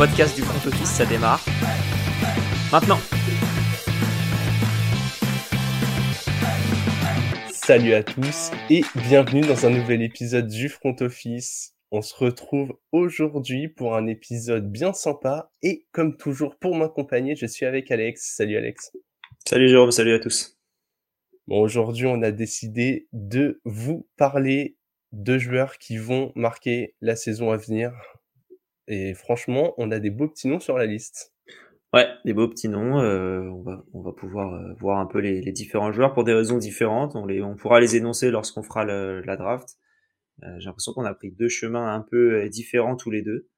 podcast du front office, ça démarre. Maintenant. Salut à tous et bienvenue dans un nouvel épisode du front office. On se retrouve aujourd'hui pour un épisode bien sympa et comme toujours pour m'accompagner, je suis avec Alex. Salut Alex. Salut Jérôme, salut à tous. Bon, aujourd'hui, on a décidé de vous parler de joueurs qui vont marquer la saison à venir. Et franchement, on a des beaux petits noms sur la liste. Ouais, des beaux petits noms. Euh, on, va, on va pouvoir euh, voir un peu les, les, différents joueurs pour des raisons différentes. On, les, on pourra les énoncer lorsqu'on fera le, la draft. Euh, J'ai l'impression qu'on a pris deux chemins un peu différents tous les deux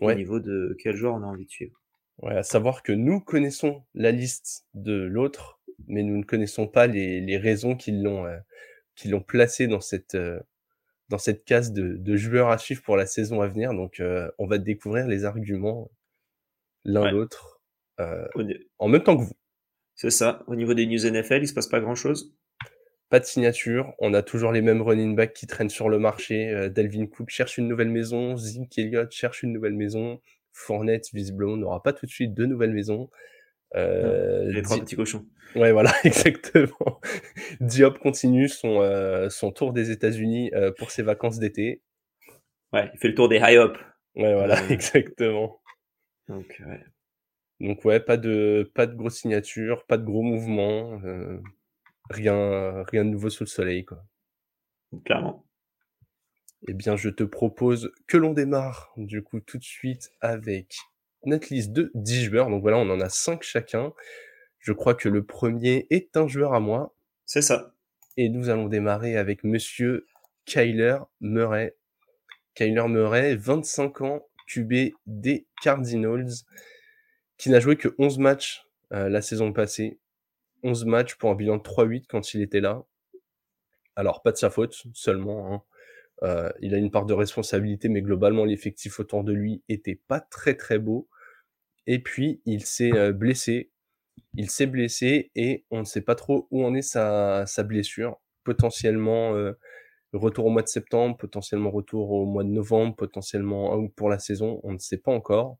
Ouais. au niveau de quel joueur on a envie de suivre. Ouais, à savoir que nous connaissons la liste de l'autre, mais nous ne connaissons pas les, les raisons qui l'ont l'ont placé dans cette dans cette case de, de joueurs à suivre pour la saison à venir. Donc, euh, on va découvrir les arguments l'un Ouais. l'autre euh, en même temps que vous. C'est ça. Au niveau des news NFL, il se passe pas grand chose. Pas de signature, on a toujours les mêmes running backs qui traînent sur le marché. Euh, Dalvin Cook cherche une nouvelle maison, Zeke Elliott cherche une nouvelle maison, Fournette visiblement n'aura pas tout de suite de nouvelles maisons. Euh, Les trois petits cochons. Ouais, voilà, exactement. Diop continue son, euh, son tour des États-Unis euh, pour ses vacances d'été. Ouais, il fait le tour des high up. Ouais, voilà, Euh. exactement. Donc, ouais. Donc ouais, pas de pas de grosses signatures, pas de gros mouvements, euh, rien rien de nouveau sous le soleil quoi. clairement. Eh bien, je te propose que l'on démarre du coup tout de suite avec notre liste de 10 joueurs. Donc voilà, on en a 5 chacun. Je crois que le premier est un joueur à moi C'est ça. et nous allons démarrer avec monsieur Kyler Murray. Kyler Murray, 25 ans, QB des Cardinals, qui n'a joué que 11 matchs euh, la saison passée. 11 matchs pour un bilan de 3-8 quand il était là. Alors, pas de sa faute seulement. hein. Euh, il a une part de responsabilité, mais globalement, l'effectif autour de lui était pas très très beau. Et puis, il s'est euh, blessé. Il s'est blessé et on ne sait pas trop où en est sa, sa blessure. Potentiellement euh, retour au mois de septembre, potentiellement retour au mois de novembre, potentiellement out pour la saison, on ne sait pas encore.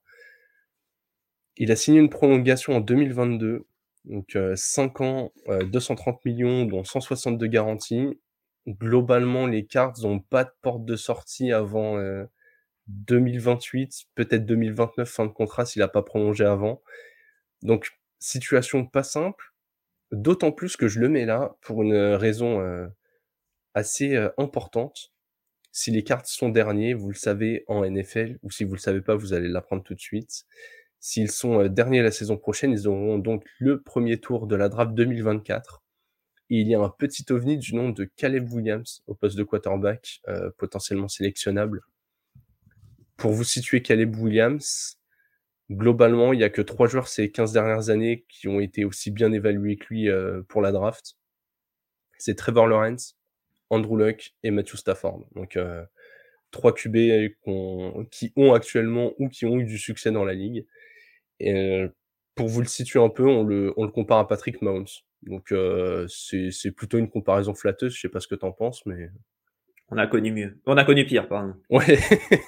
Il a signé une prolongation en 2022, donc euh, 5 ans, euh, 230 millions, dont 162 garanties. Globalement, les Cards n'ont pas de porte de sortie avant euh, 2028, peut-être 2029, fin de contrat s'il n'a pas prolongé avant. Donc, situation pas simple, d'autant plus que je le mets là pour une raison euh, assez euh, importante. Si les cartes sont derniers, vous le savez en NFL, ou si vous le savez pas, vous allez l'apprendre tout de suite. S'ils sont euh, derniers la saison prochaine, ils auront donc le premier tour de la draft 2024. Il y a un petit ovni du nom de Caleb Williams au poste de quarterback, euh, potentiellement sélectionnable. Pour vous situer Caleb Williams, globalement, il y a que trois joueurs ces 15 dernières années qui ont été aussi bien évalués que lui euh, pour la draft. C'est Trevor Lawrence, Andrew Luck et Matthew Stafford. Donc euh, trois QB qui ont actuellement ou qui ont eu du succès dans la ligue. Et euh, pour vous le situer un peu, on le, on le compare à Patrick Mahomes. Donc euh, c'est c'est plutôt une comparaison flatteuse. Je sais pas ce que t'en penses, mais On a connu mieux. On a connu pire, pardon. ouais.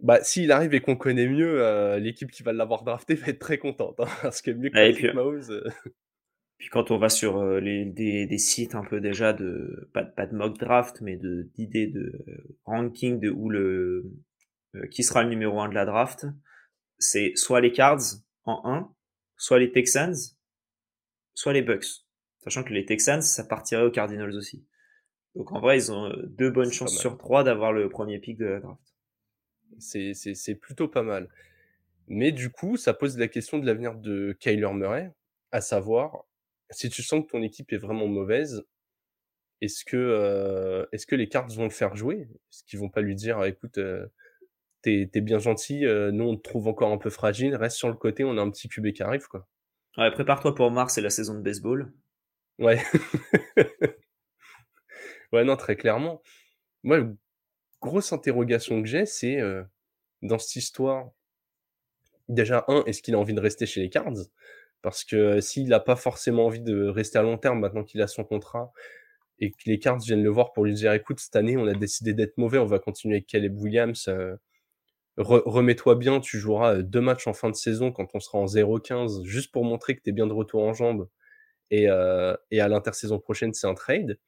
bah s'il arrive et qu'on connaît mieux, euh, l'équipe qui va l'avoir drafté va être très contente, hein, parce que mieux que et puis- Mahomes. euh, Puis quand on va sur les, des, des sites un peu déjà de pas, pas de mock draft mais de d'idées de ranking de où le euh, qui sera le numéro 1 de la draft, c'est soit les Cards en 1, soit les Texans, soit les Bucks. Sachant que les Texans ça partirait aux Cardinals aussi. Donc en vrai, ils ont euh, deux bonnes chances sur trois d'avoir le premier pick de la draft. c'est plutôt pas mal. Mais du coup, ça pose la question de l'avenir de Kyler Murray, à savoir si tu sens que ton équipe est vraiment mauvaise, est-ce que euh, est-ce que les cartes vont le faire jouer? Est-ce qu'ils vont pas lui dire écoute euh, t'es t'es bien gentil, euh, nous on te trouve encore un peu fragile, reste sur le côté, on a un petit QB qui arrive quoi. Ouais, prépare-toi pour mars, c'est la saison de baseball. Ouais. ouais, non, très clairement. Moi, grosse interrogation que j'ai, c'est euh, dans cette histoire. Déjà, un, est-ce qu'il a envie de rester chez les Cards? Parce que euh, s'il n'a pas forcément envie de rester à long terme maintenant qu'il a son contrat et que les Cards viennent le voir pour lui dire écoute, cette année, on a décidé d'être mauvais, on va continuer avec Caleb Williams. euh, remets-toi bien, tu joueras deux matchs en fin de saison quand on sera en 0-15, juste pour montrer que tu es bien de retour en jambes. Et, et à l'intersaison prochaine, c'est un trade.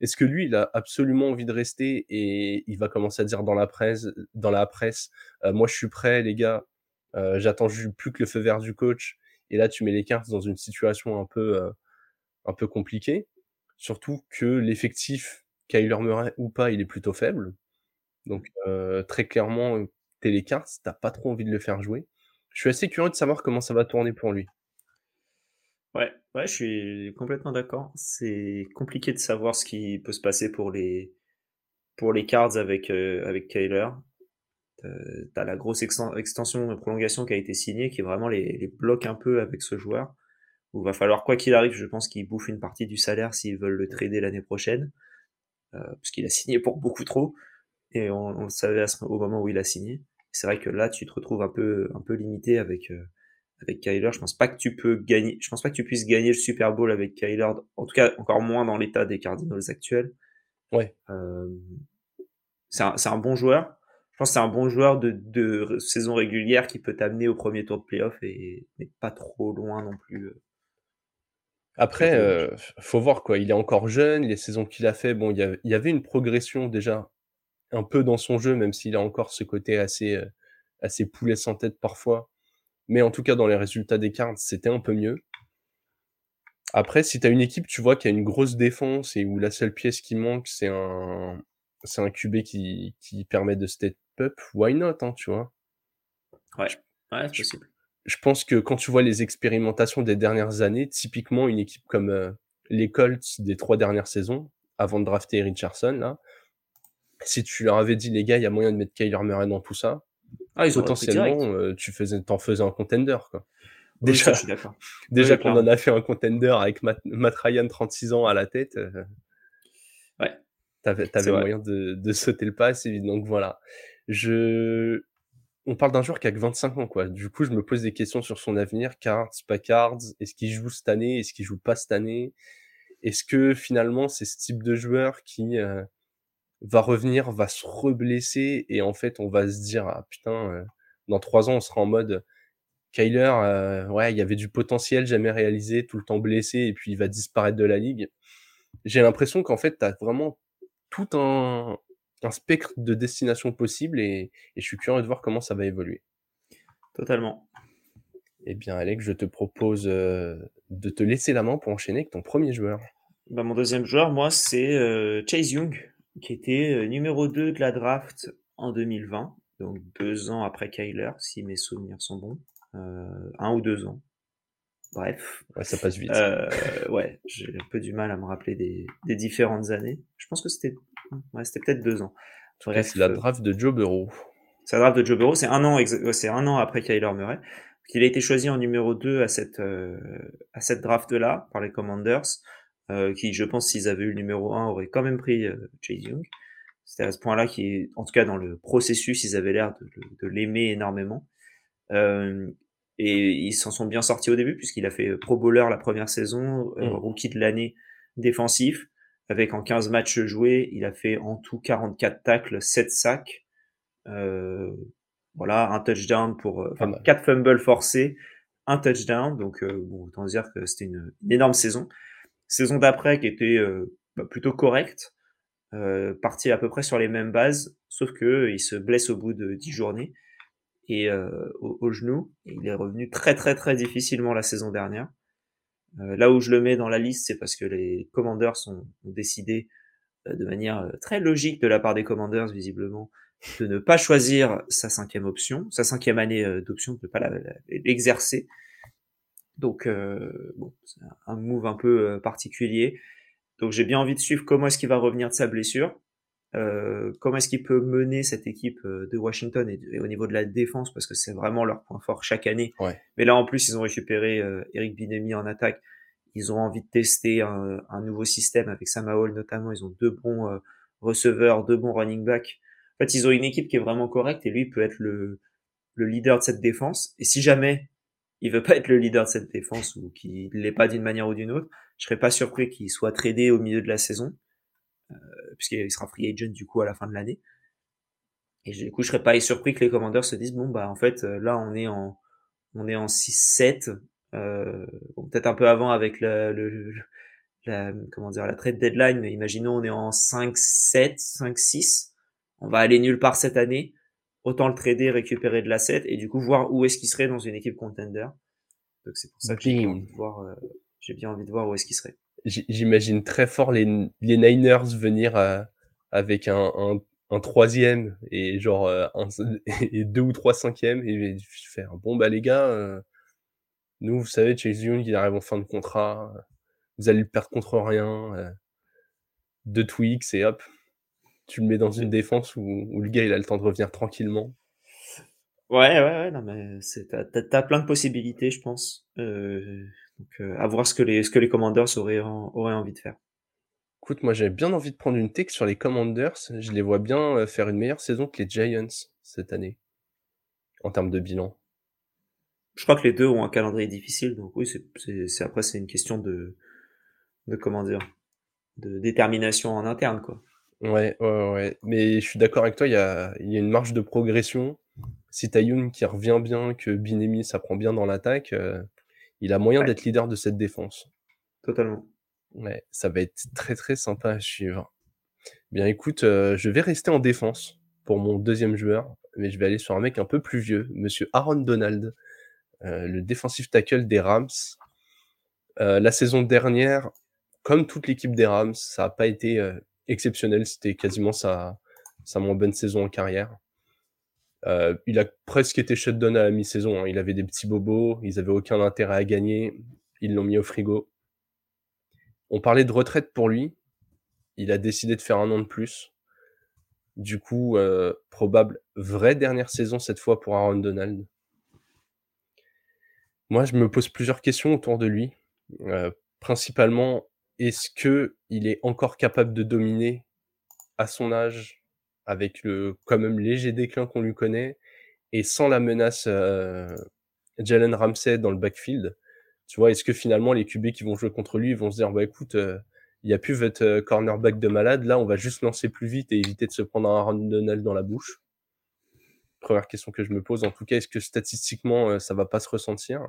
Est-ce que lui, il a absolument envie de rester et il va commencer à dire dans la presse, dans la presse, moi je suis prêt, les gars, j'attends plus que le feu vert du coach. Et là, tu mets les cartes dans une situation un peu, un peu compliquée. Surtout que l'effectif, Kyler Murray ou pas, il est plutôt faible. Donc très clairement, cartes, t'as pas trop envie de le faire jouer. Je suis assez curieux de savoir comment ça va tourner pour lui. Ouais, ouais, je suis complètement d'accord. C'est compliqué de savoir ce qui peut se passer pour les pour les cards avec avec Kyler. Euh, t'as la grosse extension de prolongation qui a été signée, qui vraiment les, les bloque un peu avec ce joueur. Où va falloir quoi qu'il arrive, je pense qu'il bouffe une partie du salaire s'ils veulent le trader l'année prochaine, euh, parce qu'il a signé pour beaucoup trop et on, le savait au moment où il a signé. C'est vrai que là, tu te retrouves un peu, un peu limité avec, euh, avec Kyler. Je pense pas que tu peux gagner, je pense pas que tu puisses gagner le Super Bowl avec Kyler. En tout cas, encore moins dans l'état des Cardinals actuels. Ouais. Euh, c'est un, un, bon joueur. Je pense que c'est un bon joueur de, de saison régulière qui peut t'amener au premier tour de playoff et mais pas trop loin non plus. Euh. Après, euh, faut voir quoi. Il est encore jeune. Les saisons qu'il a fait, bon, il y, y avait une progression déjà un peu dans son jeu, même s'il a encore ce côté assez, euh, assez poulet sans tête parfois. Mais en tout cas, dans les résultats des cartes, c'était un peu mieux. Après, si tu as une équipe, tu vois, qui a une grosse défense et où la seule pièce qui manque, c'est un, c'est un QB qui, qui permet de step up, why not, hein, tu vois? Ouais, ouais c'est possible. Je pense que quand tu vois les expérimentations des dernières années, typiquement une équipe comme euh, les Colts des trois dernières saisons, avant de drafter Richardson, là, si tu leur avais dit, les gars, il y a moyen de mettre Kyler Murray dans tout ça, ah, ils potentiellement, euh, tu faisais, t'en faisais un contender, quoi. Déjà, déjà qu'on en a fait un contender avec Matt, Ryan, 36 ans à la tête. Euh, ouais. T'avais, avais moyen de, de, sauter le pas, Donc voilà. Je, on parle d'un joueur qui a que 25 ans, quoi. Du coup, je me pose des questions sur son avenir. Cards, pas cards. Est-ce qu'il joue cette année? Est-ce qu'il joue pas cette année? Est-ce que finalement, c'est ce type de joueur qui, euh, va revenir, va se reblesser et en fait on va se dire ah putain euh, dans trois ans on sera en mode Kyler euh, ouais il y avait du potentiel jamais réalisé tout le temps blessé et puis il va disparaître de la ligue. J'ai l'impression qu'en fait tu as vraiment tout un, un spectre de destination possible et, et, je suis curieux de voir comment ça va évoluer. Totalement. Eh bien Alex, je te propose euh, de te laisser la main pour enchaîner avec ton premier joueur. Bah, mon deuxième joueur, moi, c'est Chase Young, qui était numéro 2 de la draft en 2020, donc deux ans après Kyler, si mes souvenirs sont bons. Euh, un ou deux ans. Bref. Ouais, ça passe vite. Euh, ouais, j'ai un peu du mal à me rappeler des, des différentes années. Je pense que c'était ouais, c'était peut-être deux ans. Bref, c'est la euh, draft de Joe Burrow. C'est la draft de Joe Burrow, c'est un an, c'est un an après Kyler Murray. Il a été choisi en numéro 2 à cette, euh, à cette draft-là par les Commanders. Euh, qui, je pense, s'ils avaient eu le numéro 1, auraient quand même pris euh, Chase Young. C'était à ce point-là qui, en tout cas dans le processus, ils avaient l'air de, de l'aimer énormément. Euh, et ils s'en sont bien sortis au début puisqu'il a fait Pro Bowler la première saison, mm. rookie de l'année défensif. Avec en 15 matchs joués, il a fait en tout 44 tacles, 7 sacs. Euh, voilà, un touchdown pour, enfin, 4 fumbles forcés, un touchdown. Donc, bon, autant dire que c'était une, une, énorme saison. Saison d'après qui était euh, bah, plutôt correcte, euh, parti à peu près sur les mêmes bases, sauf que il se blesse au bout de 10 journées et euh, au, genou. Et il est revenu très très très difficilement la saison dernière. là où je le mets dans la liste, c'est parce que les commandeurs ont décidé de manière très logique de la part des commandeurs visiblement de ne pas choisir sa cinquième option, sa cinquième année d'option, de ne pas l'exercer. Donc, euh, bon, c'est un move un peu euh, particulier. Donc, j'ai bien envie de suivre comment est-ce qu'il va revenir de sa blessure. Euh, comment est-ce qu'il peut mener cette équipe euh, de Washington et, au niveau de la défense parce que c'est vraiment leur point fort chaque année. Ouais. Mais là en plus ils ont récupéré euh, Eric Binemi en attaque. Ils ont envie de tester un, un nouveau système avec Samaol notamment. Ils ont deux bons receveurs, deux bons running backs. En fait ils ont une équipe qui est vraiment correcte et lui peut être le, le leader de cette défense. Et si jamais il veut pas être le leader de cette défense ou qu'il l'est pas d'une manière ou d'une autre, je serais pas surpris qu'il soit tradé au milieu de la saison, euh, puisqu'il sera free agent du coup à la fin de l'année. Et du coup, je serais pas surpris que les commandeurs se disent bon bah en fait là on est en on est en 6-7, euh, peut-être un peu avant avec le, le, la comment dire la trade deadline, mais imaginons on est en 5-7, 5-6, on va aller nulle part cette année, autant le trader, récupérer de l'asset et du coup voir où est-ce qu'il serait dans une équipe contender. Donc c'est pour ça que j'ai bien envie de voir, euh, j'ai bien envie de voir où est-ce qu'il serait. J'imagine très fort les, les Niners venir euh, avec un, un, un, troisième et genre euh, un, et deux ou trois cinquièmes et faire bon bah les gars, euh, nous vous savez Chase Young il arrive en fin de contrat, vous allez le perdre contre rien, euh, deux tweaks et hop, tu le mets dans une défense où, où, le gars il a le temps de revenir tranquillement. Ouais, ouais, ouais, non, mais t'as, t'as, plein de possibilités, je pense. Euh, donc, euh, à voir ce que les, ce que les Commanders auraient, auraient envie de faire. Écoute, moi, j'avais bien envie de prendre une take sur les Commanders. Je les vois bien euh, faire une meilleure saison que les Giants cette année, en termes de bilan. Je crois que les deux ont un calendrier difficile, donc oui, c'est, après, c'est une question de, de comment dire, de détermination en interne, quoi. Ouais, ouais, ouais. Mais je suis d'accord avec toi, il y a, il y a une marge de progression. Si Tayoun qui revient bien, que Binemi s'apprend bien dans l'attaque, euh, il a moyen Ouais. d'être leader de cette défense. Totalement. Ouais, ça va être très très sympa à suivre. Bien écoute, euh, je vais rester en défense pour mon deuxième joueur, mais je vais aller sur un mec un peu plus vieux, monsieur Aaron Donald, euh, le défensif tackle des Rams. La saison dernière, comme toute l'équipe des Rams, ça n'a pas été exceptionnel, c'était quasiment sa, moins bonne saison en carrière. Euh, il a presque été shutdown à la mi-saison. Hein. Il avait des petits bobos, ils avaient aucun intérêt à gagner. Ils l'ont mis au frigo. On parlait de retraite pour lui. Il a décidé de faire un an de plus. Du coup, euh, probable vraie dernière saison cette fois pour Aaron Donald. Moi, je me pose plusieurs questions autour de lui. Euh, principalement, est-ce que il est encore capable de dominer à son âge avec le quand même léger déclin qu'on lui connaît et sans la menace euh, Jalen Ramsey dans le backfield? Tu vois est-ce que finalement les QB qui vont jouer contre lui vont se dire bah écoute il euh, n'y a plus votre euh, cornerback de malade là on va juste lancer plus vite et éviter de se prendre un Aaron Donald dans la bouche? Première question que je me pose en tout cas est-ce que statistiquement euh, ça va pas se ressentir?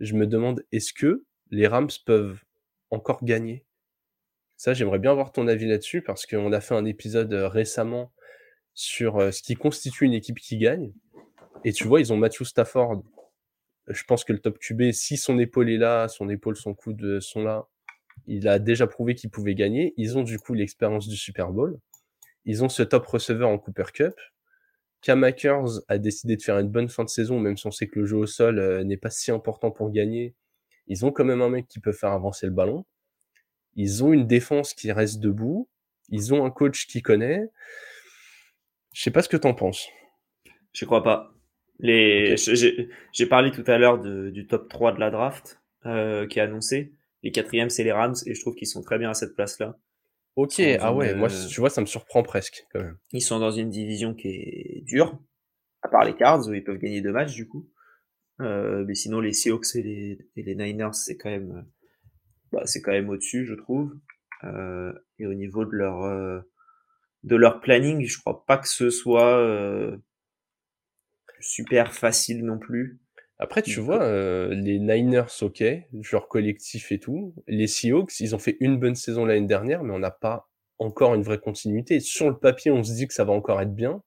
Je me demande est-ce que les Rams peuvent encore gagner ça, j'aimerais bien avoir ton avis là-dessus parce qu'on a fait un épisode euh, récemment sur euh, ce qui constitue une équipe qui gagne. Et tu vois, ils ont Matthew Stafford. Je pense que le top QB, si son épaule est là, son épaule, son coude sont là, il a déjà prouvé qu'il pouvait gagner. Ils ont du coup l'expérience du Super Bowl. Ils ont ce top receveur en Cooper Cup. Cam Akers a décidé de faire une bonne fin de saison, même si on sait que le jeu au sol euh, n'est pas si important pour gagner. Ils ont quand même un mec qui peut faire avancer le ballon. Ils ont une défense qui reste debout. Ils ont un coach qui connaît. Je sais pas ce que t'en penses. Je crois pas. Les, okay. j'ai parlé tout à l'heure du top 3 de la draft euh, qui est annoncé. Les quatrièmes, c'est les Rams et je trouve qu'ils sont très bien à cette place-là. Ok, ah ouais, moi, tu vois, ça me surprend presque quand même. Ils sont dans une division qui est dure, à part les Cards où ils peuvent gagner deux matchs du coup. Euh, mais sinon, les Seahawks et les, et les Niners, c'est quand même bah, c'est quand même au-dessus, je trouve. Euh, et au niveau de leur euh, de leur planning, je crois pas que ce soit euh, super facile non plus. Après, tu vois, euh, les Niners, ok, joueurs collectif et tout. Les Seahawks, ils ont fait une bonne saison l'année dernière, mais on n'a pas encore une vraie continuité. Sur le papier, on se dit que ça va encore être bien,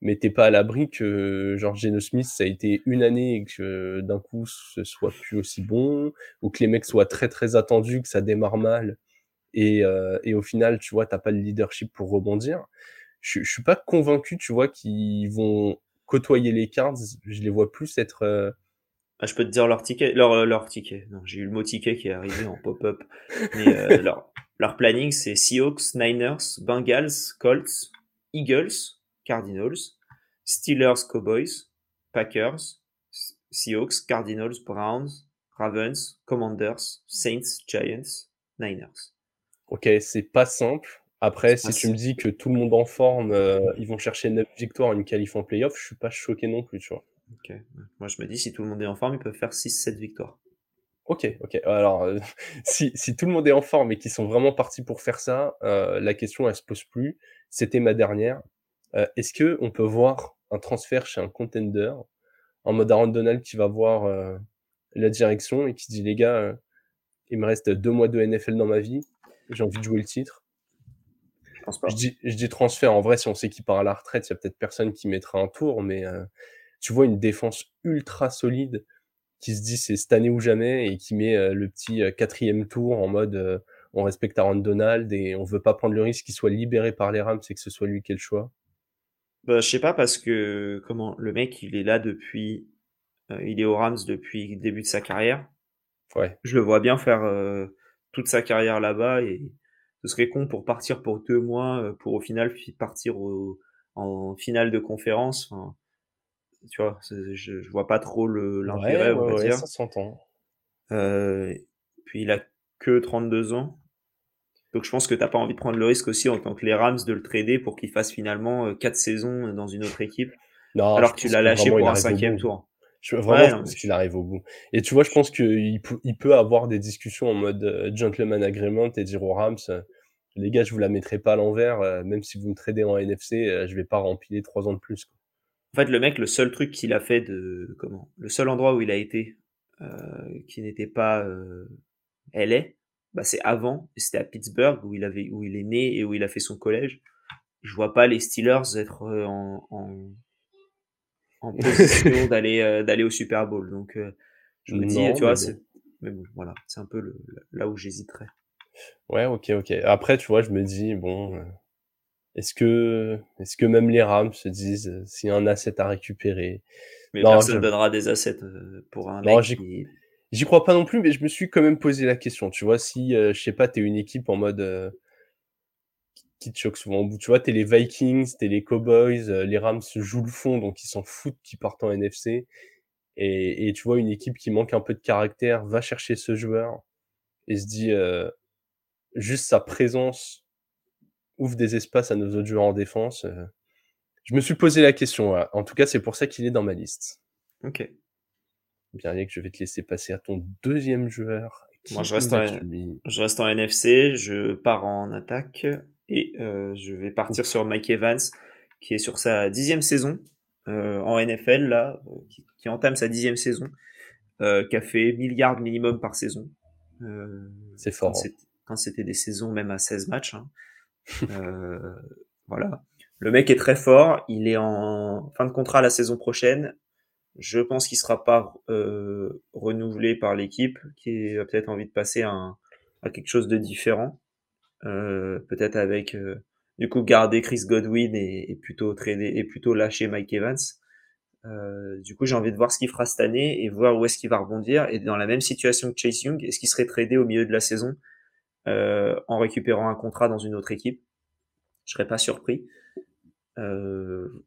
mais t'es pas à l'abri que genre Geno Smith ça a été une année et que d'un coup ce soit plus aussi bon ou que les mecs soient très très attendus que ça démarre mal et, euh, et au final tu vois t'as pas le leadership pour rebondir. Je, je suis pas convaincu tu vois qu'ils vont côtoyer les Cards. Je les vois plus être euh... ah, je peux te dire leur ticket leur leur ticket. Non j'ai eu le mot ticket qui est arrivé en pop-up. Mais euh, leur leur planning c'est Seahawks Niners Bengals Colts Eagles Cardinals, Steelers, Cowboys, Packers, Seahawks, Cardinals, Browns, Ravens, Commanders, Saints, Giants, Niners. Ok, c'est pas simple. Après, si tu me dis que tout le monde en forme, euh, ils vont chercher 9 victoires, une qualif en playoff, je suis pas choqué non plus, tu vois. Ok. Moi, je me dis, si tout le monde est en forme, ils peuvent faire 6-7 victoires. Ok, ok. Alors, euh, si, si tout le monde est en forme et qu'ils sont vraiment partis pour faire ça, euh, la question, elle se pose plus. C'était ma dernière Euh, est-ce que on peut voir un transfert chez un contender en mode Aaron Donald qui va voir euh, la direction et qui dit les gars, euh, il me reste deux mois de NFL dans ma vie, j'ai envie de jouer le titre? Je pense pas. Je dis, je dis transfert. En vrai, si on sait qu'il part à la retraite, il y a peut-être personne qui mettra un tour, mais tu vois une défense ultra solide qui se dit c'est cette année ou jamais et qui met le petit quatrième tour en mode on respecte Aaron Donald et on veut pas prendre le risque qu'il soit libéré par les Rams et que ce soit lui qui ait le choix. Bah, je sais pas parce que comment le mec il est là depuis il est aux Rams depuis le début de sa carrière. Ouais. Je le vois bien faire toute sa carrière là-bas et ce serait con pour partir pour deux mois pour au final partir en finale de conférence. Enfin, tu vois, je, je vois pas trop l'intérêt, ouais, on va ouais, dire. ça s'entend. Euh, puis il a que 32 ans. Donc je pense que t'as pas envie de prendre le risque aussi en tant que les Rams de le trader pour qu'il fasse finalement 4 saisons dans une autre équipe. Non, alors que tu l'as lâché pour un cinquième tour. Je, vraiment, Ouais, je pense qu'il arrive au bout. Et tu vois, je pense qu'il peut, il peut avoir des discussions en mode euh, gentleman agreement et dire aux Rams, euh, les gars, je vous la mettrai pas à l'envers, euh, même si vous me tradez en NFC, euh, je vais pas rempiler trois ans de plus. quoi. En fait, le mec, le seul truc qu'il a fait de comment, le seul endroit où il a été euh, qui n'était pas euh, LA, bah c'est avant, c'était à Pittsburgh où il avait, où il est né et où il a fait son collège. Je vois pas les Steelers être euh, en, en, en position d'aller euh, d'aller au Super Bowl. Donc euh, je me dis, tu vois, c'est, mais bon, voilà, c'est un peu le, là où j'hésiterais. Ouais, ok, ok. Après, tu vois, je me dis, bon, est-ce que, est-ce que même les Rams se disent, s'il y a un asset à récupérer, Mais Non, personne je- donnera des assets pour un Non, mec qui. J'y crois pas non plus, mais je me suis quand même posé la question. Tu vois, si, euh, je sais pas, t'es une équipe en mode euh, qui te choque souvent au bout. Tu vois, t'es les Vikings, t'es les Cowboys, euh, les Rams jouent le fond, donc ils s'en foutent qu'ils partent en NFC. Et, et tu vois, une équipe qui manque un peu de caractère va chercher ce joueur et se dit euh, juste sa présence ouvre des espaces à nos autres joueurs en défense. euh. Je me suis posé la question. voilà. En tout cas, c'est pour ça qu'il est dans ma liste. Ok. Bien, Yannick, je vais te laisser passer à ton deuxième joueur. Moi, je reste en- as-tu mis Je reste en NFC, je pars en attaque et euh, je vais partir sur Mike Evans qui est sur sa dixième saison euh, en NFL là, euh, qui, qui entame sa dixième saison, euh, qui a fait milliards minimum par saison. C'est fort. hein. quand c'était des saisons même à 16 matchs. hein. Voilà. Le mec est très fort, il est en fin de contrat la saison prochaine. Je pense qu'il sera pas euh, renouvelé par l'équipe, qui a peut-être envie de passer à, quelque chose de différent. Euh, peut-être avec euh, du coup garder Chris Godwin et, plutôt trader et plutôt lâcher Mike Evans. Euh, du coup, j'ai envie de voir ce qu'il fera cette année et voir où est-ce qu'il va rebondir. Et dans la même situation que Chase Young, est-ce qu'il serait tradé au milieu de la saison en récupérant un contrat dans une autre équipe? Je serais pas surpris.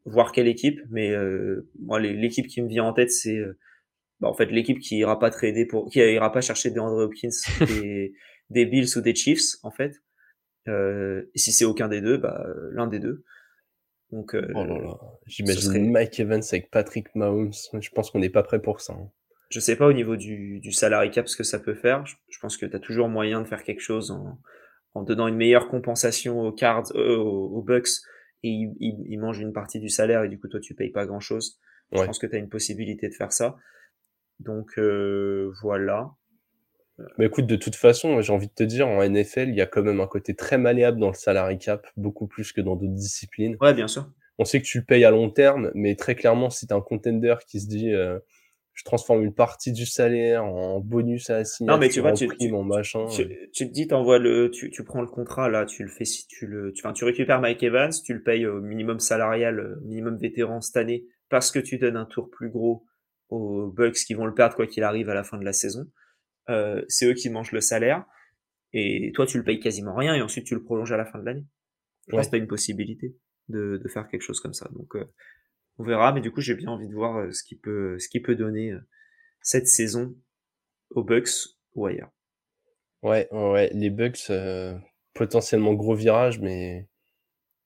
Voir quelle équipe, mais euh, moi l'équipe qui me vient en tête c'est euh, bah, en fait l'équipe qui ira pas trader pour qui ira pas chercher des Andrew Hopkins des, des Bills ou des Chiefs en fait. Euh, et si c'est aucun des deux, bah l'un des deux. Donc euh, Oh là là. J'imagine serait- Mike Evans avec Patrick Mahomes. Je pense qu'on n'est pas prêt pour ça. hein. je sais pas au niveau du, du salary cap ce que ça peut faire. Je, je pense que tu as toujours moyen de faire quelque chose en, en donnant une meilleure compensation aux Cards, euh, aux, aux Bucks, et ils, ils, ils mangent une partie du salaire et du coup toi tu payes pas grand chose. Je pense que tu as une possibilité de faire ça. Donc euh, voilà. Mais écoute, de toute façon, j'ai envie de te dire, en NFL, il y a quand même un côté très malléable dans le salary cap, beaucoup plus que dans d'autres disciplines. Ouais, bien sûr. On sait que tu le payes à long terme, mais très clairement, si t'es un contender qui se dit, euh, je transforme une partie du salaire en bonus à signature, Non, mais tu vois, tu- tu- machin. Tu, tu te dis, t'envoies le, tu, tu prends le contrat là, tu le fais si tu le, tu, enfin, tu récupères Mike Evans, tu le payes au minimum salarial, euh, minimum vétéran cette année, parce que tu donnes un tour plus gros aux Bucks qui vont le perdre quoi qu'il arrive à la fin de la saison. Euh, c'est eux qui mangent le salaire et toi tu le payes quasiment rien et ensuite tu le prolonges à la fin de l'année. Je Ouais. pense que t'as une possibilité de, de faire quelque chose comme ça. Donc euh, on verra, mais du coup j'ai bien envie de voir euh, ce qui peut, ce qui peut donner euh, cette saison aux Bucks ou ailleurs. Ouais, ouais, les Bucks, euh, potentiellement gros virage, mais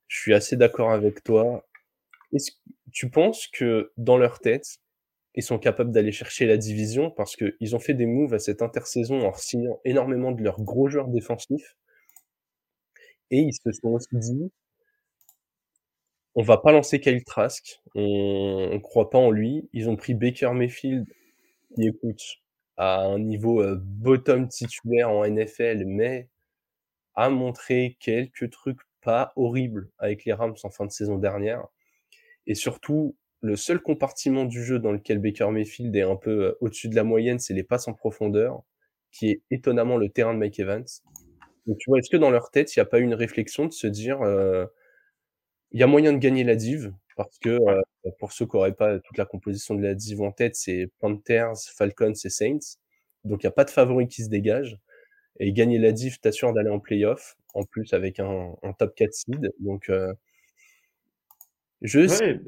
je suis assez d'accord avec toi. Est-ce que tu penses que dans leur tête, ils sont capables d'aller chercher la division? Parce qu'ils ont fait des moves à cette intersaison en signant énormément de leurs gros joueurs défensifs et ils se sont aussi dit on va pas lancer Kyle Trask. On, on croit pas en lui. Ils ont pris Baker Mayfield, qui écoute à un niveau euh, bottom titulaire en NFL, mais a montré quelques trucs pas horribles avec les Rams en fin de saison dernière. Et surtout, le seul compartiment du jeu dans lequel Baker Mayfield est un peu euh, au-dessus de la moyenne, c'est les passes en profondeur, qui est étonnamment le terrain de Mike Evans. Donc tu vois, est-ce que dans leur tête, il n'y a pas eu une réflexion de se dire, euh, il y a moyen de gagner la div, parce que euh, pour ceux qui n'auraient pas toute la composition de la div en tête, c'est Panthers, Falcons et Saints. Donc il n'y a pas de favori qui se dégage. Et gagner la div t'assure d'aller en playoff, en plus avec un, un top 4 seed. Donc euh, je ouais.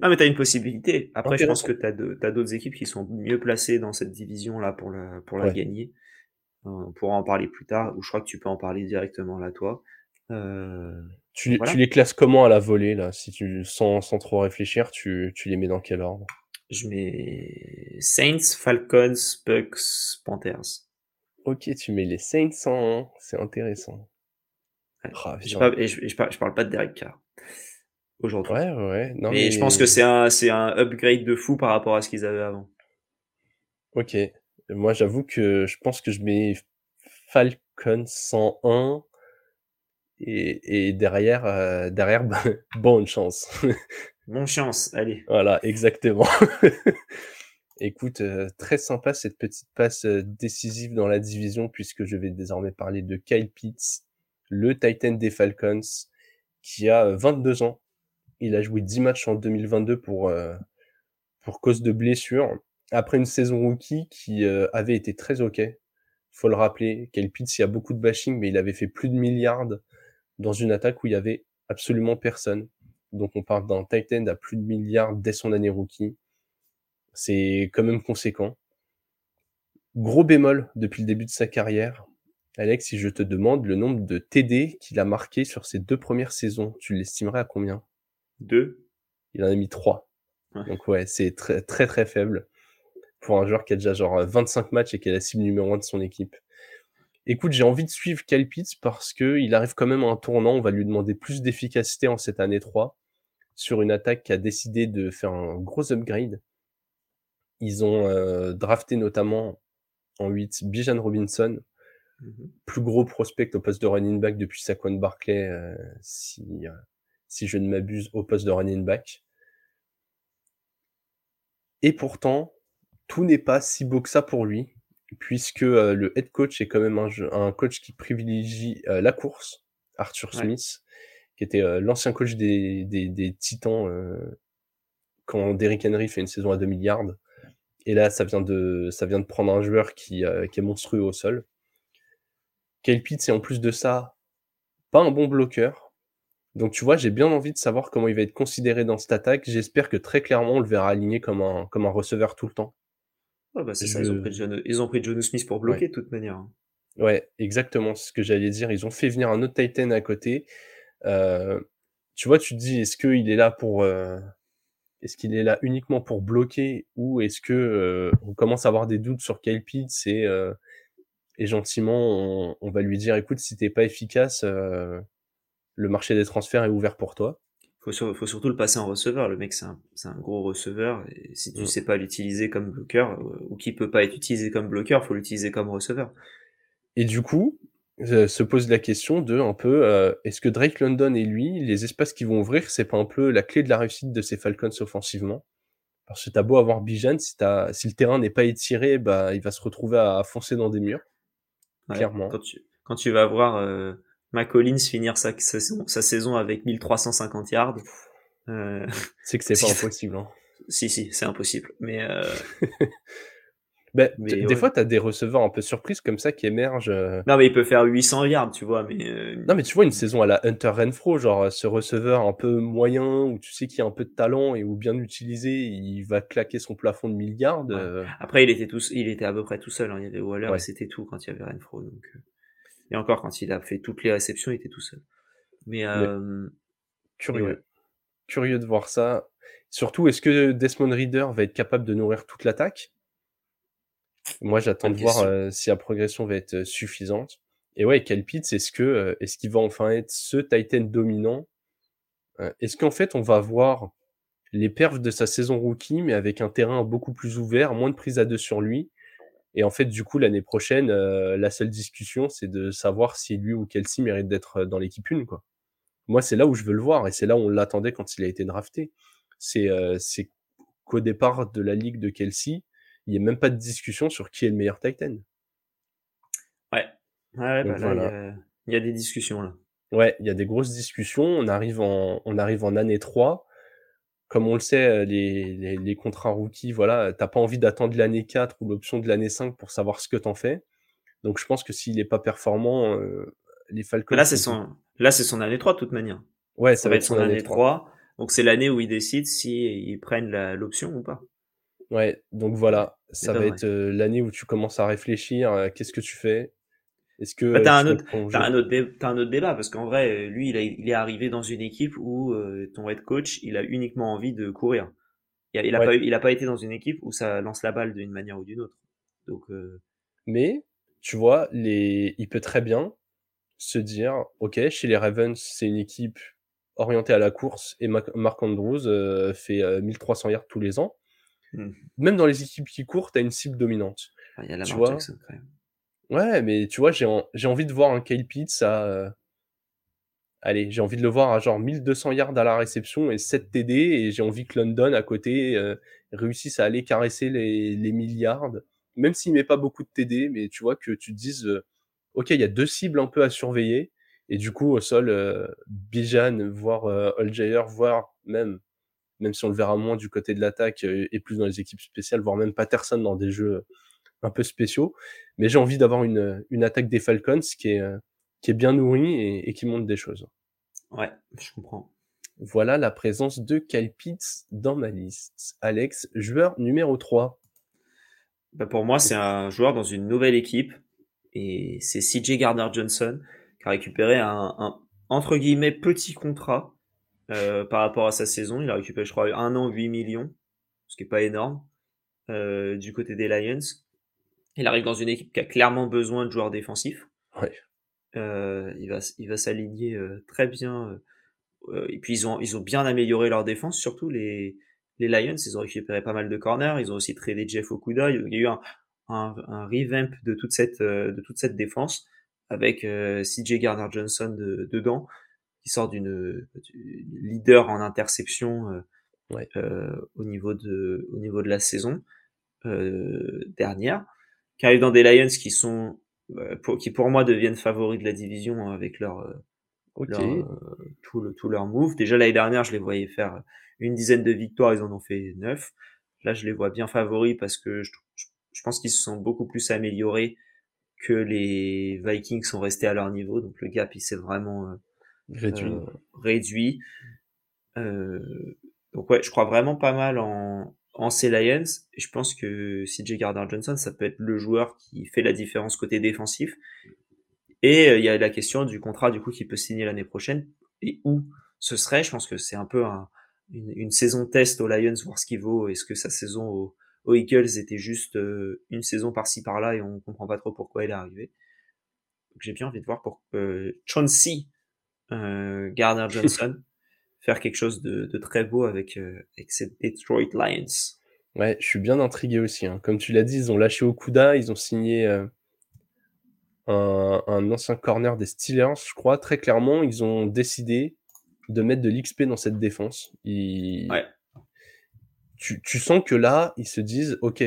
Non, mais tu as une possibilité. Après, je pense que tu as d'autres équipes qui sont mieux placées dans cette division-là pour la, pour la Ouais. gagner. Euh, on pourra en parler plus tard, ou je crois que tu peux en parler directement là, toi. Euh, Tu, voilà. tu les classes comment à la volée, là? Si tu, sans, sans trop réfléchir, tu, tu les mets dans quel ordre? Je mets Saints, Falcons, Bucks, Panthers. Ok, tu mets les Saints en 1, c'est intéressant. Ouais. Ah, putain. pas, et je, je, parle, je parle pas de Derek Carr aujourd'hui. Ouais, ouais, ouais. Non, mais, je pense que c'est un, c'est un upgrade de fou par rapport à ce qu'ils avaient avant. Ok. Moi, j'avoue que je pense que je mets Falcon 101 et, et derrière, euh, derrière, bah, bonne chance. Bonne chance, allez. voilà, exactement. Écoute, euh, très sympa cette petite passe euh, décisive dans la division puisque je vais désormais parler de Kyle Pitts, le Titan des Falcons, qui a euh, 22 ans. Il a joué 10 matchs en 2022 pour, euh, pour cause de blessure. Après une saison rookie qui euh, avait été très ok. Faut le rappeler, Kyle Pitts, il y a beaucoup de bashing, mais il avait fait plus de milliards dans une attaque où il y avait absolument personne. Donc on parle d'un Titan à plus de milliards dès son année rookie. C'est quand même conséquent. Gros bémol depuis le début de sa carrière. Alex, si je te demande le nombre de TD qu'il a marqué sur ses deux premières saisons, tu l'estimerais à combien? Deux. Il en a mis trois. Ouais. Donc ouais, c'est très très très faible pour un joueur qui a déjà genre 25 matchs et qui est la cible numéro un de son équipe. Écoute, j'ai envie de suivre Pitts parce que il arrive quand même à un tournant. On va lui demander plus d'efficacité en cette année 3 sur une attaque qui a décidé de faire un gros upgrade. Ils ont euh, drafté notamment en 8 Bijan Robinson, Mhm. plus gros prospect au poste de running back depuis Saquon Barkley, euh, si, euh, si je ne m'abuse, au poste de running back. Et pourtant, tout n'est pas si beau que ça pour lui, puisque euh, le head coach est quand même un, jeu- un coach qui privilégie euh, la course, Arthur Ouais. Smith, qui était euh, l'ancien coach des, des, des Titans euh, quand Derrick Henry fait une saison à 2 milliards. Et là, ça vient de, ça vient de prendre un joueur qui, euh, qui est monstrueux au sol. Kyle Pitts, et en plus de ça, pas un bon bloqueur. Donc tu vois, j'ai bien envie de savoir comment il va être considéré dans cette attaque. J'espère que très clairement, on le verra aligné comme un, comme un receveur tout le temps. Ah bah c'est ça, ils ont pris John, ils ont pris John Smith pour bloquer de toute manière. hein. Ouais, exactement, c'est ce que j'allais dire. Ils ont fait venir un autre Titan à côté. Euh, tu vois, tu te dis, est-ce qu'il est là pour, euh, est-ce qu'il est là uniquement pour bloquer ou est-ce que euh, on commence à avoir des doutes sur Kyle Pitts et, euh, et gentiment on, on va lui dire, écoute, si t'es pas efficace, euh, le marché des transferts est ouvert pour toi. Faut, sur- faut surtout le passer en receveur. Le mec, c'est un, gros receveur. Et si tu Mm. sais pas l'utiliser comme bloqueur, euh, ou qui peut pas être utilisé comme bloqueur, faut l'utiliser comme receveur. Et du coup, euh, se pose la question de un peu, euh, est-ce que Drake London et lui, les espaces qu'ils vont ouvrir, c'est pas un peu la clé de la réussite de ces Falcons offensivement? Parce que t'as beau avoir Bijan, si, le terrain n'est pas étiré, bah, il va se retrouver à foncer dans des murs. Ouais, Clairement. Quand tu, quand tu vas voir euh, McCollins finir sa, sa, saison- sa saison avec 1350 yards, euh, C'est que c'est pas impossible. Hein. si, si, c'est impossible. Mais euh, Ben, Mais ouais. Des fois, t'as des receveurs un peu surprises comme ça qui émergent. euh. non, mais il peut faire 800 yards, tu vois. Mais Non, mais tu vois, une saison à la Hunter Renfro, genre ce receveur un peu moyen, où tu sais qu'il a un peu de talent et où bien utilisé, il va claquer son plafond de milliards. Ouais. après, il était tout, il était à peu près tout seul. hein. Il y avait Waller Ouais. et c'était tout quand il y avait Renfro. Donc, et encore, quand il a fait toutes les réceptions, il était tout seul. Mais, euh, Curieux. ouais. Curieux de voir ça. Surtout, est-ce que Desmond Reader va être capable de nourrir toute l'attaque? Moi, j'attends de voir euh, si la progression va être euh, suffisante. Et ouais, Kyle Pitts, est-ce que euh, est-ce qu'il va enfin être ce Titan dominant? Est-ce qu'en fait, on va voir les perfs de sa saison rookie, mais avec un terrain beaucoup plus ouvert, moins de prise à deux sur lui? Et en fait, du coup, l'année prochaine, euh, la seule discussion, c'est de savoir si lui ou Kelsey mérite d'être dans l'équipe une, quoi. Moi, c'est là où je veux le voir, et c'est là où on l'attendait quand il a été drafté. C'est euh, qu'au départ de la ligue de Kelsey, il n'y a même pas de discussion sur qui est le meilleur Titan. Ouais. Ouais, bah là, il y voilà. a- il y, a des discussions là. Ouais, il y a des grosses discussions. On arrive en, on arrive en année 3. Comme on le sait, euh, les, les, les contrats rookies, voilà, t'as pas envie d'attendre l'année 4 ou l'option de l'année 5 pour savoir ce que t'en fais. Donc je pense que s'il est pas performant, euh, les Falcons. Là, c'est son, là, c'est son année 3 de toute manière. Ouais, Ça va être son année 3. Donc, c'est l'année où il décide si ils prennent l'option ou pas. Ouais, donc voilà, ça va être euh, l'année où tu commences à réfléchir. euh, Qu'est-ce que tu fais? Est-ce que Bah, t'as un autre- T'as un, autre t'as un autre débat parce qu'en vrai, euh, lui, il, a- il est arrivé dans une équipe où euh, ton head coach, il a uniquement envie de courir. Il a, il a Ouais. pas, il a pas été dans une équipe où ça lance la balle d'une manière ou d'une autre. Donc, euh, Mais tu vois, les... il peut très bien se dire, ok, chez les Ravens, c'est une équipe orientée à la course et Mac- Mark Andrews euh, fait euh, 1300 yards tous les ans. Hmm. Même dans les équipes qui courent, t'as une cible dominante. il y a la Tu vois, Jackson quand même. Ouais, mais tu vois, j'ai en- j'ai envie de voir un Kyle Pitts à... euh, Allez, j'ai envie de le voir à genre 1200 yards à la réception et 7 TD et j'ai envie que London à côté euh, réussisse à aller caresser les, les milliards, même s'il met pas beaucoup de TD, mais tu vois que tu dises, euh, ok, il y a deux cibles un peu à surveiller et du coup au sol, euh, Bijan, voire euh, Aljayer, voire même, même si on le verra moins du côté de l'attaque et plus dans les équipes spéciales, voire même Patterson dans des jeux un peu spéciaux, mais j'ai envie d'avoir une, une attaque des Falcons qui est, euh, qui est bien nourrie et, et qui montre des choses. Ouais, je comprends. Voilà la présence de Kyle Pitts dans ma liste. Alex, joueur numéro 3. Bah, pour moi, c'est un joueur dans une nouvelle équipe et c'est CJ Gardner Johnson qui a récupéré un, un entre guillemets petit contrat euh, par rapport à sa saison. Il a récupéré, je crois, un an 8 millions, ce qui est pas énorme euh, du côté des Lions. Il arrive dans une équipe qui a clairement besoin de joueurs défensifs. Ouais. Euh, il va, il va s'aligner euh, très bien. euh, et puis ils ont, ils ont bien amélioré leur défense, surtout les, les Lions. Ils ont récupéré pas mal de corners. Ils ont aussi tradé Jeff Okuda. Il y a eu un, un, un revamp de toute cette, euh, de toute cette défense avec euh, CJ Gardner Johnson de, dedans, qui sort d'une du leader en interception euh, Ouais. euh, au niveau de, au niveau de la saison euh, dernière, qui arrive dans des Lions qui sont euh, pour, qui pour moi deviennent favoris de la division hein, avec leur, euh, Ok. leur, euh, tout, le, tout leur move. Déjà l'année dernière, je les voyais faire une dizaine de victoires, ils en ont fait neuf. Là, je les vois bien favoris parce que je, je, je pense qu'ils se sont beaucoup plus améliorés que les Vikings sont restés à leur niveau. Donc le gap, il s'est vraiment euh, Réduit. euh, réduit. Euh, donc ouais, je crois vraiment pas mal en, en ces Lions. Je pense que CJ Gardner Johnson, ça peut être le joueur qui fait la différence côté défensif. Et euh, il y a la question du contrat du coup qui peut signer l'année prochaine et où ce serait? Je pense que c'est un peu un, une, saison test aux Lions, voir ce qu'il vaut. Est-ce que sa saison aux, Eagles était juste euh, une saison par-ci par-là et on comprend pas trop pourquoi elle est arrivée. Donc j'ai bien envie de voir pour euh, Chauncey euh, Gardner Johnson faire quelque chose de, de très beau avec, euh, avec cette Detroit Lions. Ouais, je suis bien intrigué aussi. Hein. Comme tu l'as dit, ils ont lâché Okuda, ils ont signé euh, un, un, ancien corner des Steelers, je crois. Très clairement, ils ont décidé de mettre de l'XP dans cette défense. Ils... Ouais. Tu, tu, sens que là, ils se disent, ok,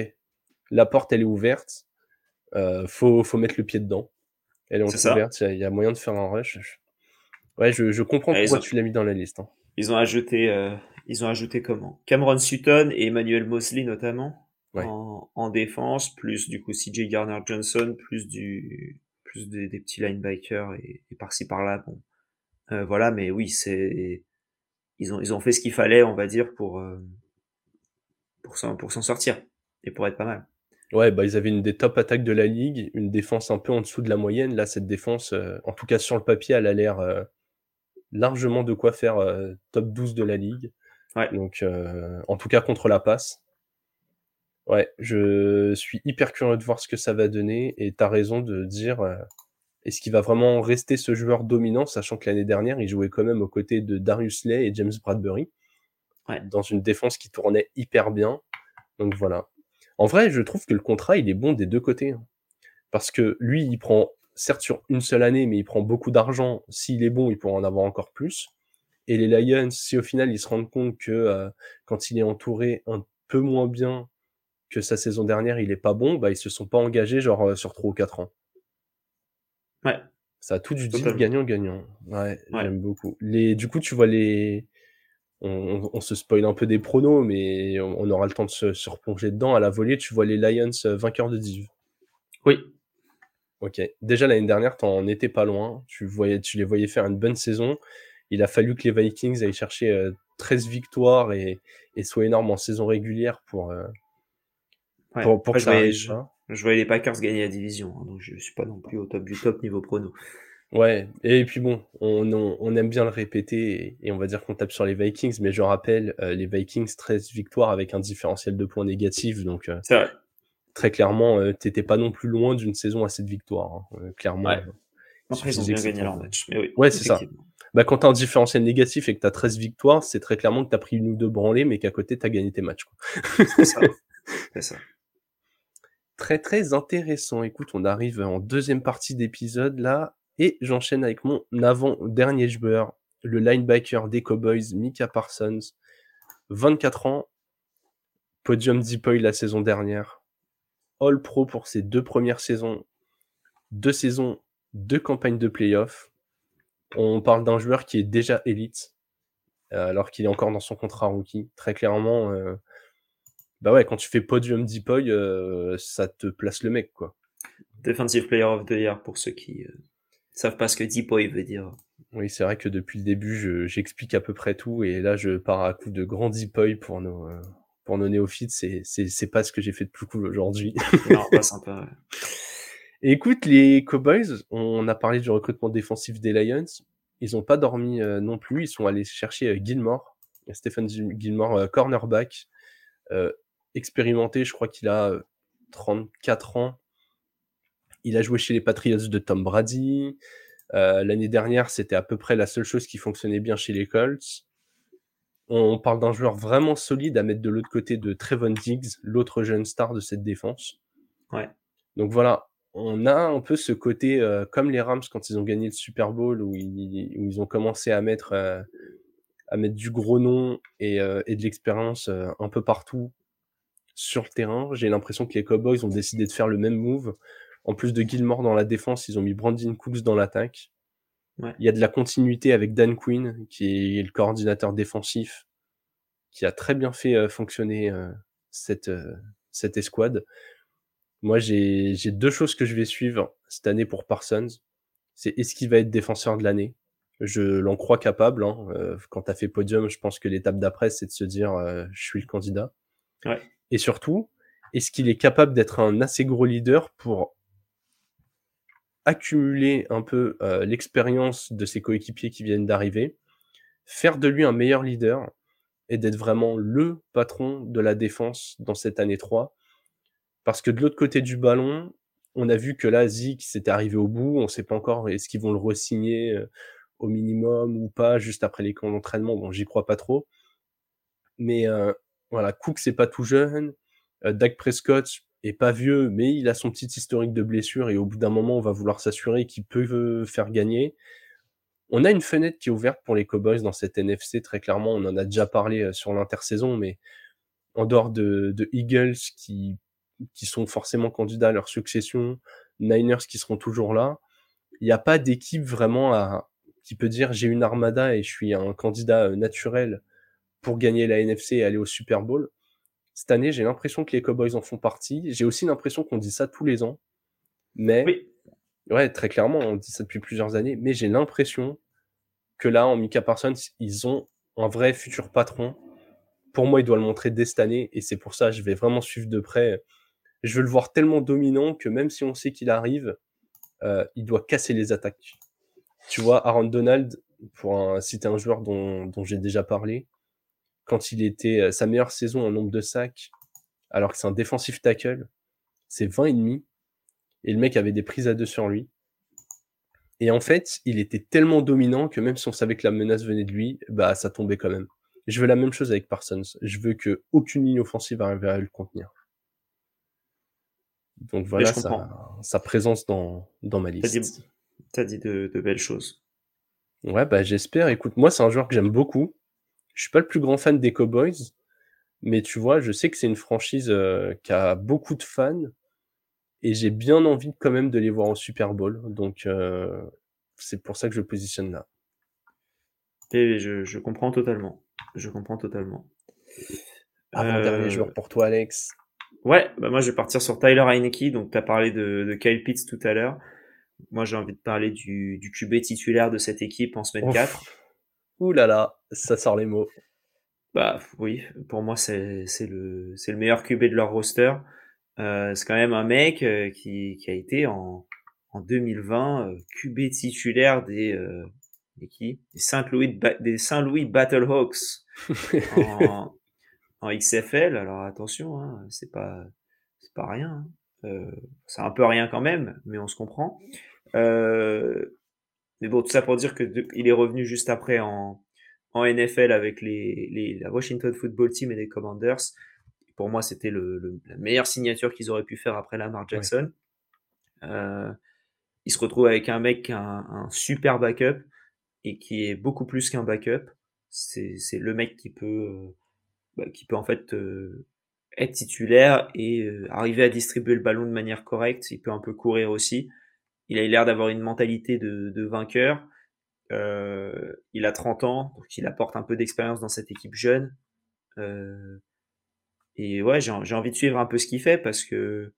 la porte elle est ouverte, euh, faut, faut mettre le pied dedans. Elle est, est ouverte, il y, y, a moyen de faire un rush. Ouais, je, je comprends ouais, pourquoi ont... tu l'as mis dans la liste. Hein. Ils ont ajouté, euh, ils ont ajouté comment? Cameron Sutton et Emmanuel Mosley notamment ouais. en, en, défense, plus du coup CJ Garner Johnson, plus du, plus des, des petits linebackers et, et par-ci par-là. Bon, euh, voilà, mais oui, c'est, ils ont, ils ont fait ce qu'il fallait, on va dire, pour, euh, pour s'en, pour s'en sortir et pour être pas mal. Ouais, bah ils avaient une des top attaques de la ligue, une défense un peu en dessous de la moyenne. Là, cette défense, euh, en tout cas sur le papier, elle a l'air euh, largement de quoi faire euh, top 12 de la ligue. Ouais. Donc, euh, en tout cas contre la passe. Ouais, je suis hyper curieux de voir ce que ça va donner. Et t'as raison de dire, euh, Est-ce qu'il va vraiment rester ce joueur dominant, sachant que l'année dernière, il jouait quand même aux côtés de Darius Lay et James Bradbury, dans une défense qui tournait hyper bien. Donc voilà. En vrai, je trouve que le contrat, il est bon des deux côtés. Hein. Parce que lui, il prend, certes sur une seule année, mais il prend beaucoup d'argent. S'il est bon, il pourra en avoir encore plus. Et les Lions, si au final ils se rendent compte que euh, quand il est entouré un peu moins bien que sa saison dernière, il est pas bon, bah ils se sont pas engagés genre euh, sur 3 ou 4 ans. Ouais. Ça a tout du deal gagnant-gagnant. Ouais, j'aime beaucoup. Les, du coup, tu vois les, on, se spoil un peu des pronos, mais on, aura le temps de se, replonger dedans. À la volée, tu vois les Lions euh, vainqueurs de div. Oui. Ok. Déjà l'année dernière, t'en étais pas loin. Tu voyais, tu les voyais faire une bonne saison. Il a fallu que les Vikings aillent chercher 13 euh, victoires et, et soient énormes en saison régulière pour, euh, pour, que ça je, voyais les Packers gagner la division, hein, donc je suis pas non plus au top du top niveau prono. Ouais, et puis bon, on, on, aime bien le répéter et, on va dire qu'on tape sur les Vikings, mais je rappelle, euh, les Vikings, 13 victoires avec un différentiel de points négatif, donc vrai. Très clairement, t'étais pas non plus loin d'une saison à cette victoire, hein, clairement. Ouais. Après, ils ont bien gagné leur match. Mais oui, ouais, c'est ça bah, quand tu as un différentiel négatif et que tu as 13 victoires, c'est très clairement que tu as pris une ou deux branlées, mais qu'à côté, tu as gagné tes matchs. C'est ça. ça. Très, très intéressant. Écoute, on arrive en deuxième partie d'épisode là, et j'enchaîne avec mon avant-dernier joueur, le linebacker des Cowboys, Mika Parsons, 24 ans, podium Deepoy la saison dernière, All Pro pour ses deux premières saisons, deux saisons, deux campagnes de playoffs, on parle d'un joueur qui est déjà élite, euh, alors qu'il est encore dans son contrat rookie. Très clairement, euh, bah ouais, quand tu fais podium Deepoy, euh, ça te place le mec, quoi. Defensive Player of the Year pour ceux qui savent pas ce que Deepoy veut dire. Oui, c'est vrai que depuis le début, j'explique à peu près tout, et là, je pars à coup de grand Deepoy pour nos, pour nos néophytes. C'est pas ce que j'ai fait de plus cool aujourd'hui. non, pas sympa. écoute, les Cowboys, on a parlé du recrutement défensif des Lions. Ils n'ont pas dormi euh, non plus. Ils sont allés chercher euh, Gilmore, Stephen Gilmore, euh, cornerback, expérimenté. Je crois qu'il a 34 ans. Il a joué chez les Patriots de Tom Brady. L'année dernière, c'était à peu près la seule chose qui fonctionnait bien chez les Colts. On parle d'un joueur vraiment solide à mettre de l'autre côté de Trevon Diggs, l'autre jeune star de cette défense. Ouais. Donc voilà, on a un peu ce côté euh, comme les Rams quand ils ont gagné le Super Bowl où ils, où ils ont commencé à mettre euh, à mettre du gros nom et, euh, et de l'expérience un peu partout sur le terrain. J'ai l'impression que les Cowboys ont décidé de faire le même move. En plus de Gilmore dans la défense, ils ont mis Brandon Cooks dans l'attaque. Ouais. Il y a de la continuité avec Dan Quinn, qui est le coordinateur défensif, qui a très bien fait fonctionner cette, cette escouade. Moi, j'ai deux choses que je vais suivre cette année pour Parsons. C'est est-ce qu'il va être défenseur de l'année? Je l'en crois capable. Hein. Euh, quand tu as fait podium, je pense que l'étape d'après, c'est de se dire euh, je suis le candidat. Ouais. Et surtout, est-ce qu'il est capable d'être un assez gros leader pour accumuler un peu euh, l'expérience de ses coéquipiers qui viennent d'arriver, faire de lui un meilleur leader et d'être vraiment le patron de la défense dans cette année 3 parce que de l'autre côté du ballon, on a vu que là, Zik s'était arrivé au bout. On ne sait pas encore est-ce qu'ils vont le re-signer euh, au minimum ou pas juste après les d'entraînement. Bon, j'y crois pas trop. Mais euh, voilà, Cook c'est pas tout jeune. Dak Prescott est pas vieux, mais il a son petit historique de blessure et au bout d'un moment, on va vouloir s'assurer qu'il peut faire gagner. On a une fenêtre qui est ouverte pour les Cowboys dans cette NFC, très clairement. On en a déjà parlé sur l'intersaison, mais en dehors de, Eagles qui qui sont forcément candidats à leur succession, Niners qui seront toujours là. Il n'y a pas d'équipe vraiment qui peut dire j'ai une armada et je suis un candidat euh, naturel pour gagner la NFC et aller au Super Bowl. Cette année, j'ai l'impression que les Cowboys en font partie. J'ai aussi l'impression qu'on dit ça tous les ans. Mais, oui. ouais, très clairement, on dit ça depuis plusieurs années. Mais j'ai l'impression que là, en Mika Parsons, ils ont un vrai futur patron. Pour moi, il doit le montrer dès cette année. Et c'est pour ça, je vais vraiment suivre de près je veux le voir tellement dominant que même si on sait qu'il arrive, euh, il doit casser les attaques. Tu vois, Aaron Donald, pour un, citer un joueur dont, dont j'ai déjà parlé, quand il était euh, sa meilleure saison en nombre de sacs, alors que c'est un défensif tackle, c'est 20 et demi, et le mec avait des prises à deux sur lui. Et en fait, il était tellement dominant que même si on savait que la menace venait de lui, bah ça tombait quand même. Je veux la même chose avec Parsons. Je veux que aucune ligne offensive arrive à le contenir. Donc voilà sa, présence dans, dans ma liste. T'as dit, dit de, de, belles choses. Ouais, bah j'espère. Écoute, moi c'est un joueur que j'aime beaucoup. Je suis pas le plus grand fan des Cowboys, mais tu vois, je sais que c'est une franchise euh, qui a beaucoup de fans et j'ai bien envie quand même de les voir au Super Bowl. Donc euh, c'est pour ça que je positionne là. Et je, comprends totalement. Je comprends totalement. Avant-dernier euh, joueur pour toi, Alex. Ouais, bah moi je vais partir sur Tyler Heineke. Donc tu as parlé de, Kyle Pitts tout à l'heure. Moi j'ai envie de parler du, du QB titulaire de cette équipe en semaine 4. Ouh là là, ça sort les mots. Bah oui, pour moi c'est le, le meilleur QB de leur roster. Euh, c'est quand même un mec euh, qui, qui a été en, en 2020 euh, QB titulaire des, des qui? Des Saint-Louis des Saint-Louis Battlehawks en, en XFL. Alors attention, hein, c'est pas c'est pas rien. Hein. C'est un peu rien quand même, mais on se comprend. Euh, mais bon, tout ça pour dire que il est revenu juste après en, en NFL avec les, les, la Washington Football Team et les Commanders. Pour moi, c'était le, la meilleure signature qu'ils auraient pu faire après Lamar Jackson. Euh, il se retrouve avec un mec qui a un, super backup et qui est beaucoup plus qu'un backup. C'est le mec qui peut, euh, bah, qui peut en fait euh, être titulaire et arriver à distribuer le ballon de manière correcte. Il peut un peu courir aussi. Il a l'air d'avoir une mentalité de, vainqueur. Euh, il a 30 ans, donc il apporte un peu d'expérience dans cette équipe jeune. Euh, et ouais, j'ai envie de suivre un peu ce qu'il fait parce que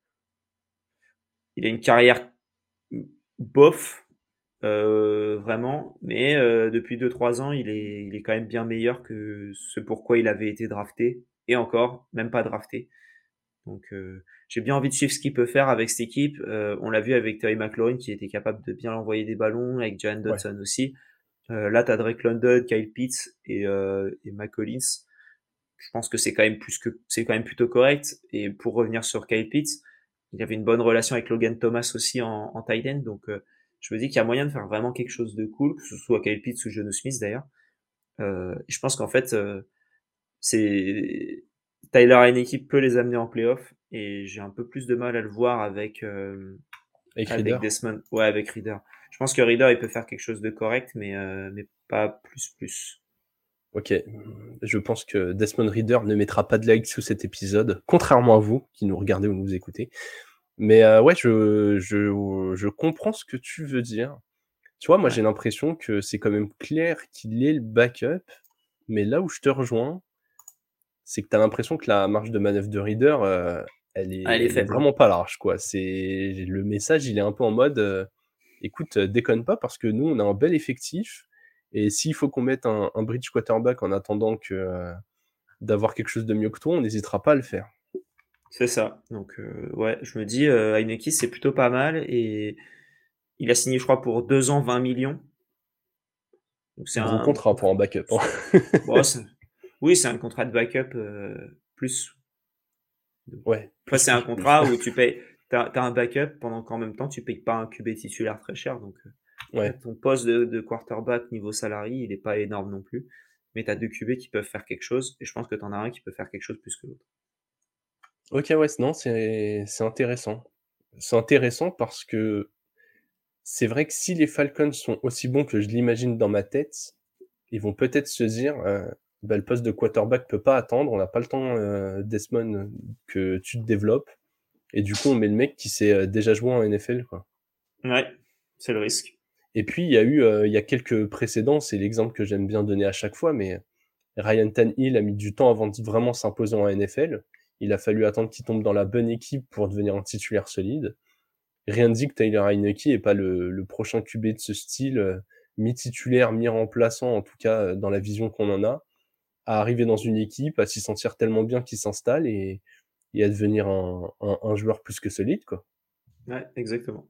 il a une carrière bof, euh, vraiment, mais euh, depuis 2-3 ans, il est, il est quand même bien meilleur que ce pourquoi il avait été drafté, et encore, même pas drafté. Donc euh, j'ai bien envie de suivre ce qu'il peut faire avec cette équipe. Euh, on l'a vu avec Terry McLaurin qui était capable de bien envoyer des ballons, avec Jan Dodson aussi. Euh, là, t'as Drake London, Kyle Pitts et, euh, et McCollins. Je pense que c'est quand même plus que c'est quand même plutôt correct. Et pour revenir sur Kyle Pitts, il avait une bonne relation avec Logan Thomas aussi en, en tight end, donc euh, je me dis qu'il y a moyen de faire vraiment quelque chose de cool, que ce soit Kyle Pitts ou Jono Smith d'ailleurs. Euh, je pense qu'en fait, euh, c'est Tyler Heineke peut les amener en playoff et j'ai un peu plus de mal à le voir avec euh, avec, Desmond. Ouais, avec Reader. Je pense que Reader il peut faire quelque chose de correct, mais euh, mais pas plus plus. Ok, je pense que Desmond Reader ne mettra pas de like sous cet épisode, contrairement à vous qui nous regardez ou nous écoutez. Mais euh, ouais, je, je, je comprends ce que tu veux dire. Tu vois, moi j'ai l'impression que c'est quand même clair qu'il est le backup, mais là où je te rejoins, c'est que tu as l'impression que la marge de manœuvre de Reader, euh, elle est, elle est, vraiment pas large, quoi. C'est le message, il est un peu en mode, euh, écoute, déconne pas parce que nous on a un bel effectif et s'il faut qu'on mette un, un, bridge quarterback en attendant que euh, d'avoir quelque chose de mieux que toi, on n'hésitera pas à le faire. C'est ça. Donc euh, ouais, je me dis euh, Heineken c'est plutôt pas mal et il a signé je crois pour deux ans 20 millions. Donc c'est un contrat pour un backup. Hein. Oui, c'est un contrat de backup euh, plus. Ouais. Enfin, c'est un contrat où tu payes, t'as as un backup pendant qu'en même temps tu payes pas un QB titulaire très cher donc. Euh, ton poste de, quarterback niveau salarié, il est pas énorme non plus. Mais tu as deux QB qui peuvent faire quelque chose. Et je pense que tu en as un qui peut faire quelque chose plus que l'autre. Ok, ouais, non, c'est intéressant. C'est intéressant parce que c'est vrai que si les Falcons sont aussi bons que je l'imagine dans ma tête, ils vont peut-être se dire euh, bah, le poste de quarterback peut pas attendre, on n'a pas le temps, euh, Desmond, que tu te développes. Et du coup, on met le mec qui s'est euh, déjà joué en NFL. Quoi. Ouais, c'est le risque. Et puis, il y a eu euh, il y a quelques précédents, c'est l'exemple que j'aime bien donner à chaque fois, mais Ryan Tannehill a mis du temps avant de vraiment s'imposer en NFL. Il a fallu attendre qu'il tombe dans la bonne équipe pour devenir un titulaire solide. Rien ne dit que Tyler Heineke est pas le, le prochain QB de ce style, mi-titulaire, mi-remplaçant, en tout cas dans la vision qu'on en a, à arriver dans une équipe, à s'y sentir tellement bien qu'il s'installe et, et, à devenir un, un, un joueur plus que solide, quoi. Ouais, exactement.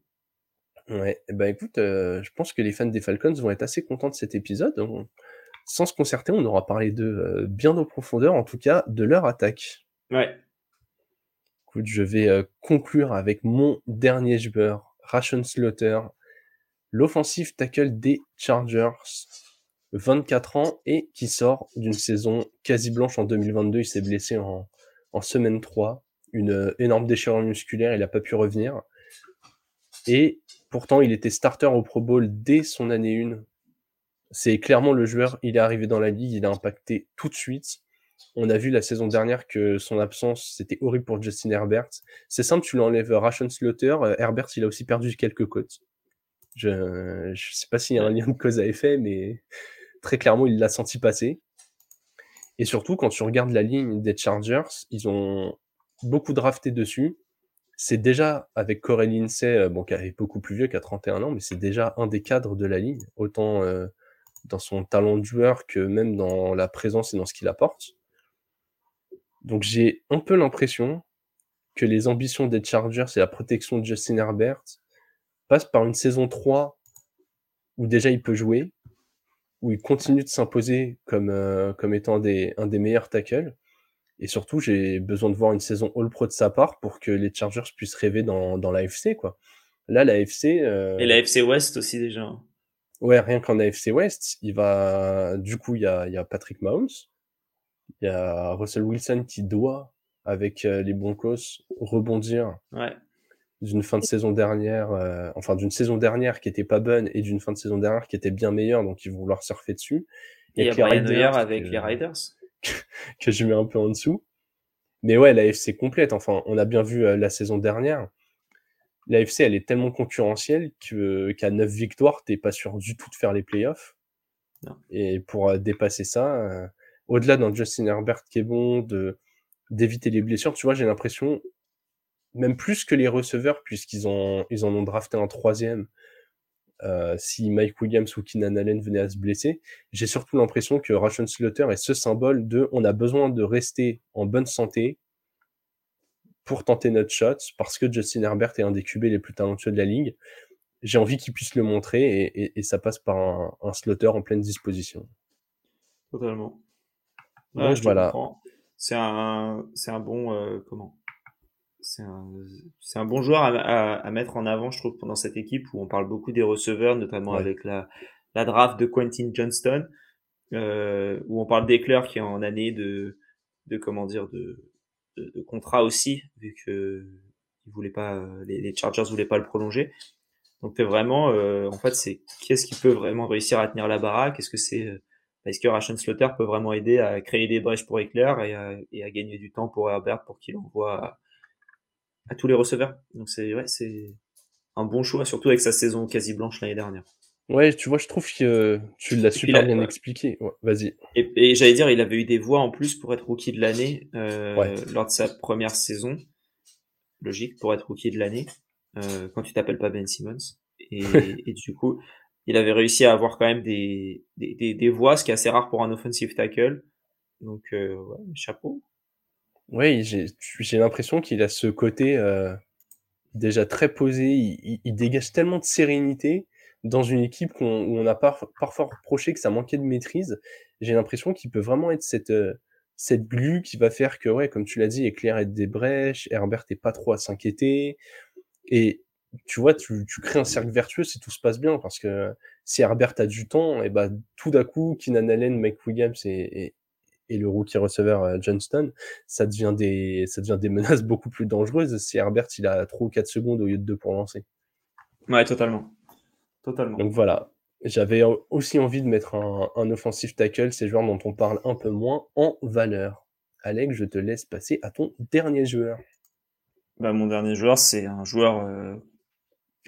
Ouais, bah écoute, euh, je pense que les fans des Falcons vont être assez contents de cet épisode. sans se concerter, on aura parlé de euh, bien en profondeur, en tout cas de leur attaque. Ouais. Écoute, je vais euh, conclure avec mon dernier joueur, Ration Slaughter. l'offensive tackle des Chargers, 24 ans et qui sort d'une saison quasi blanche en 2022. Il s'est blessé en, en semaine 3, une énorme déchirure musculaire, il n'a pas pu revenir. Et pourtant, il était starter au Pro Bowl dès son année 1. C'est clairement le joueur, il est arrivé dans la ligue, il a impacté tout de suite. On a vu la saison dernière que son absence, c'était horrible pour Justin Herbert. C'est simple, tu l'enlèves Ration Slaughter. Euh, Herbert, il a aussi perdu quelques côtes. Je ne sais pas s'il y a un lien de cause à effet, mais très clairement, il l'a senti passer. Et surtout, quand tu regardes la ligne des Chargers, ils ont beaucoup drafté dessus. C'est déjà avec Corey Lindsay, euh, bon, qui est beaucoup plus vieux, qui a 31 ans, mais c'est déjà un des cadres de la ligne, autant euh, dans son talent de joueur que même dans la présence et dans ce qu'il apporte. Donc j'ai un peu l'impression que les ambitions des Chargers et la protection de Justin Herbert passent par une saison 3 où déjà il peut jouer, où il continue de s'imposer comme, euh, comme étant des, un des meilleurs tackles. Et surtout, j'ai besoin de voir une saison All-Pro de sa part pour que les Chargers puissent rêver dans, dans l'AFC, quoi. Là, l'AFC... Euh... Et l'AFC West aussi, déjà. Ouais, rien qu'en AFC West, il va... Du coup, il y a, y a Patrick Mahomes, il y a Russell Wilson qui doit, avec euh, les Broncos, rebondir ouais. D'une fin de saison dernière, euh, enfin d'une saison dernière qui était pas bonne et d'une fin de saison dernière qui était bien meilleure, donc ils vont vouloir surfer dessus. Et il y a Brian Hoyer avec les Riders. que je mets un peu en dessous. Mais ouais, la FC complète. Enfin, on a bien vu euh, la saison dernière. La FC, elle est tellement concurrentielle que qu'à 9 victoires, t'es pas sûr du tout de faire les playoffs. Non. Et pour dépasser ça, au-delà d'un Justin Herbert qui est bon, de d'éviter les blessures, tu vois, j'ai l'impression, même plus que les receveurs, puisqu'ils ont ils en ont drafté un troisième. Euh, si Mike Williams ou Keenan Allen venaient à se blesser, j'ai surtout l'impression que Ration Slaughter est ce symbole de on a besoin de rester en bonne santé pour tenter notre shot parce que Justin Herbert est un des QB les plus talentueux de la ligue. J'ai envie qu'il puisse le montrer et, et, et ça passe par un, un Slaughter en pleine disposition. Totalement. Ouais, voilà. C'est un, un bon, euh, comment? C'est un, bon joueur à, à, à, mettre en avant, je trouve, pendant cette équipe où on parle beaucoup des receveurs, notamment Ouais. avec la, la draft de Quentin Johnston, euh, où on parle d'Eclair qui est en année de, de comment dire, de, de, de contrat aussi, vu que ils voulaient pas, les, les Chargers voulaient pas le prolonger. Donc t'es vraiment, euh, en fait, c'est qui est-ce qui peut vraiment réussir à tenir la baraque? Est-ce que c'est euh, est-ce que Ration Slaughter peut vraiment aider à créer des brèches pour et à, et à gagner du temps pour Herbert pour qu'il envoie à, tous les receveurs Donc c'est ouais, c'est un bon choix, surtout avec sa saison quasi blanche l'année dernière. Ouais, tu vois, je trouve que tu l'as super bien ouais. expliqué. Ouais, Vas-y. Et, et j'allais dire, il avait eu des voix en plus pour être rookie de l'année euh, ouais. lors de sa première saison. Logique pour être rookie de l'année euh, quand tu t'appelles pas Ben Simmons. Et, et, du coup, il avait réussi à avoir quand même des, des, des, des voix, ce qui est assez rare pour un offensive tackle. Donc, euh, ouais, chapeau. Oui, j'ai l'impression qu'il a ce côté euh, déjà très posé. Il, dégage tellement de sérénité dans une équipe où on a par, parfois reproché que ça manquait de maîtrise. J'ai l'impression qu'il peut vraiment être cette, euh, cette glue qui va faire que, ouais, comme tu l'as dit, Éclair est des brèches, Herbert est pas trop à s'inquiéter. Et tu vois, tu, tu, crées un cercle vertueux si tout se passe bien, parce que si Herbert a du temps, et bah tout d'un coup, Keenan Allen, Mike Williams et, et le rookie receveur euh, Johnston, ça devient des ça devient des menaces beaucoup plus dangereuses si Herbert il a 3 ou 4 secondes au lieu de 2 pour lancer. Ouais, totalement. Totalement. Donc voilà. J'avais aussi envie de mettre un, un offensive tackle, ces joueurs dont on parle un peu moins, en valeur. Alex, je te laisse passer à ton dernier joueur. Bah, mon dernier joueur, c'est un joueur euh,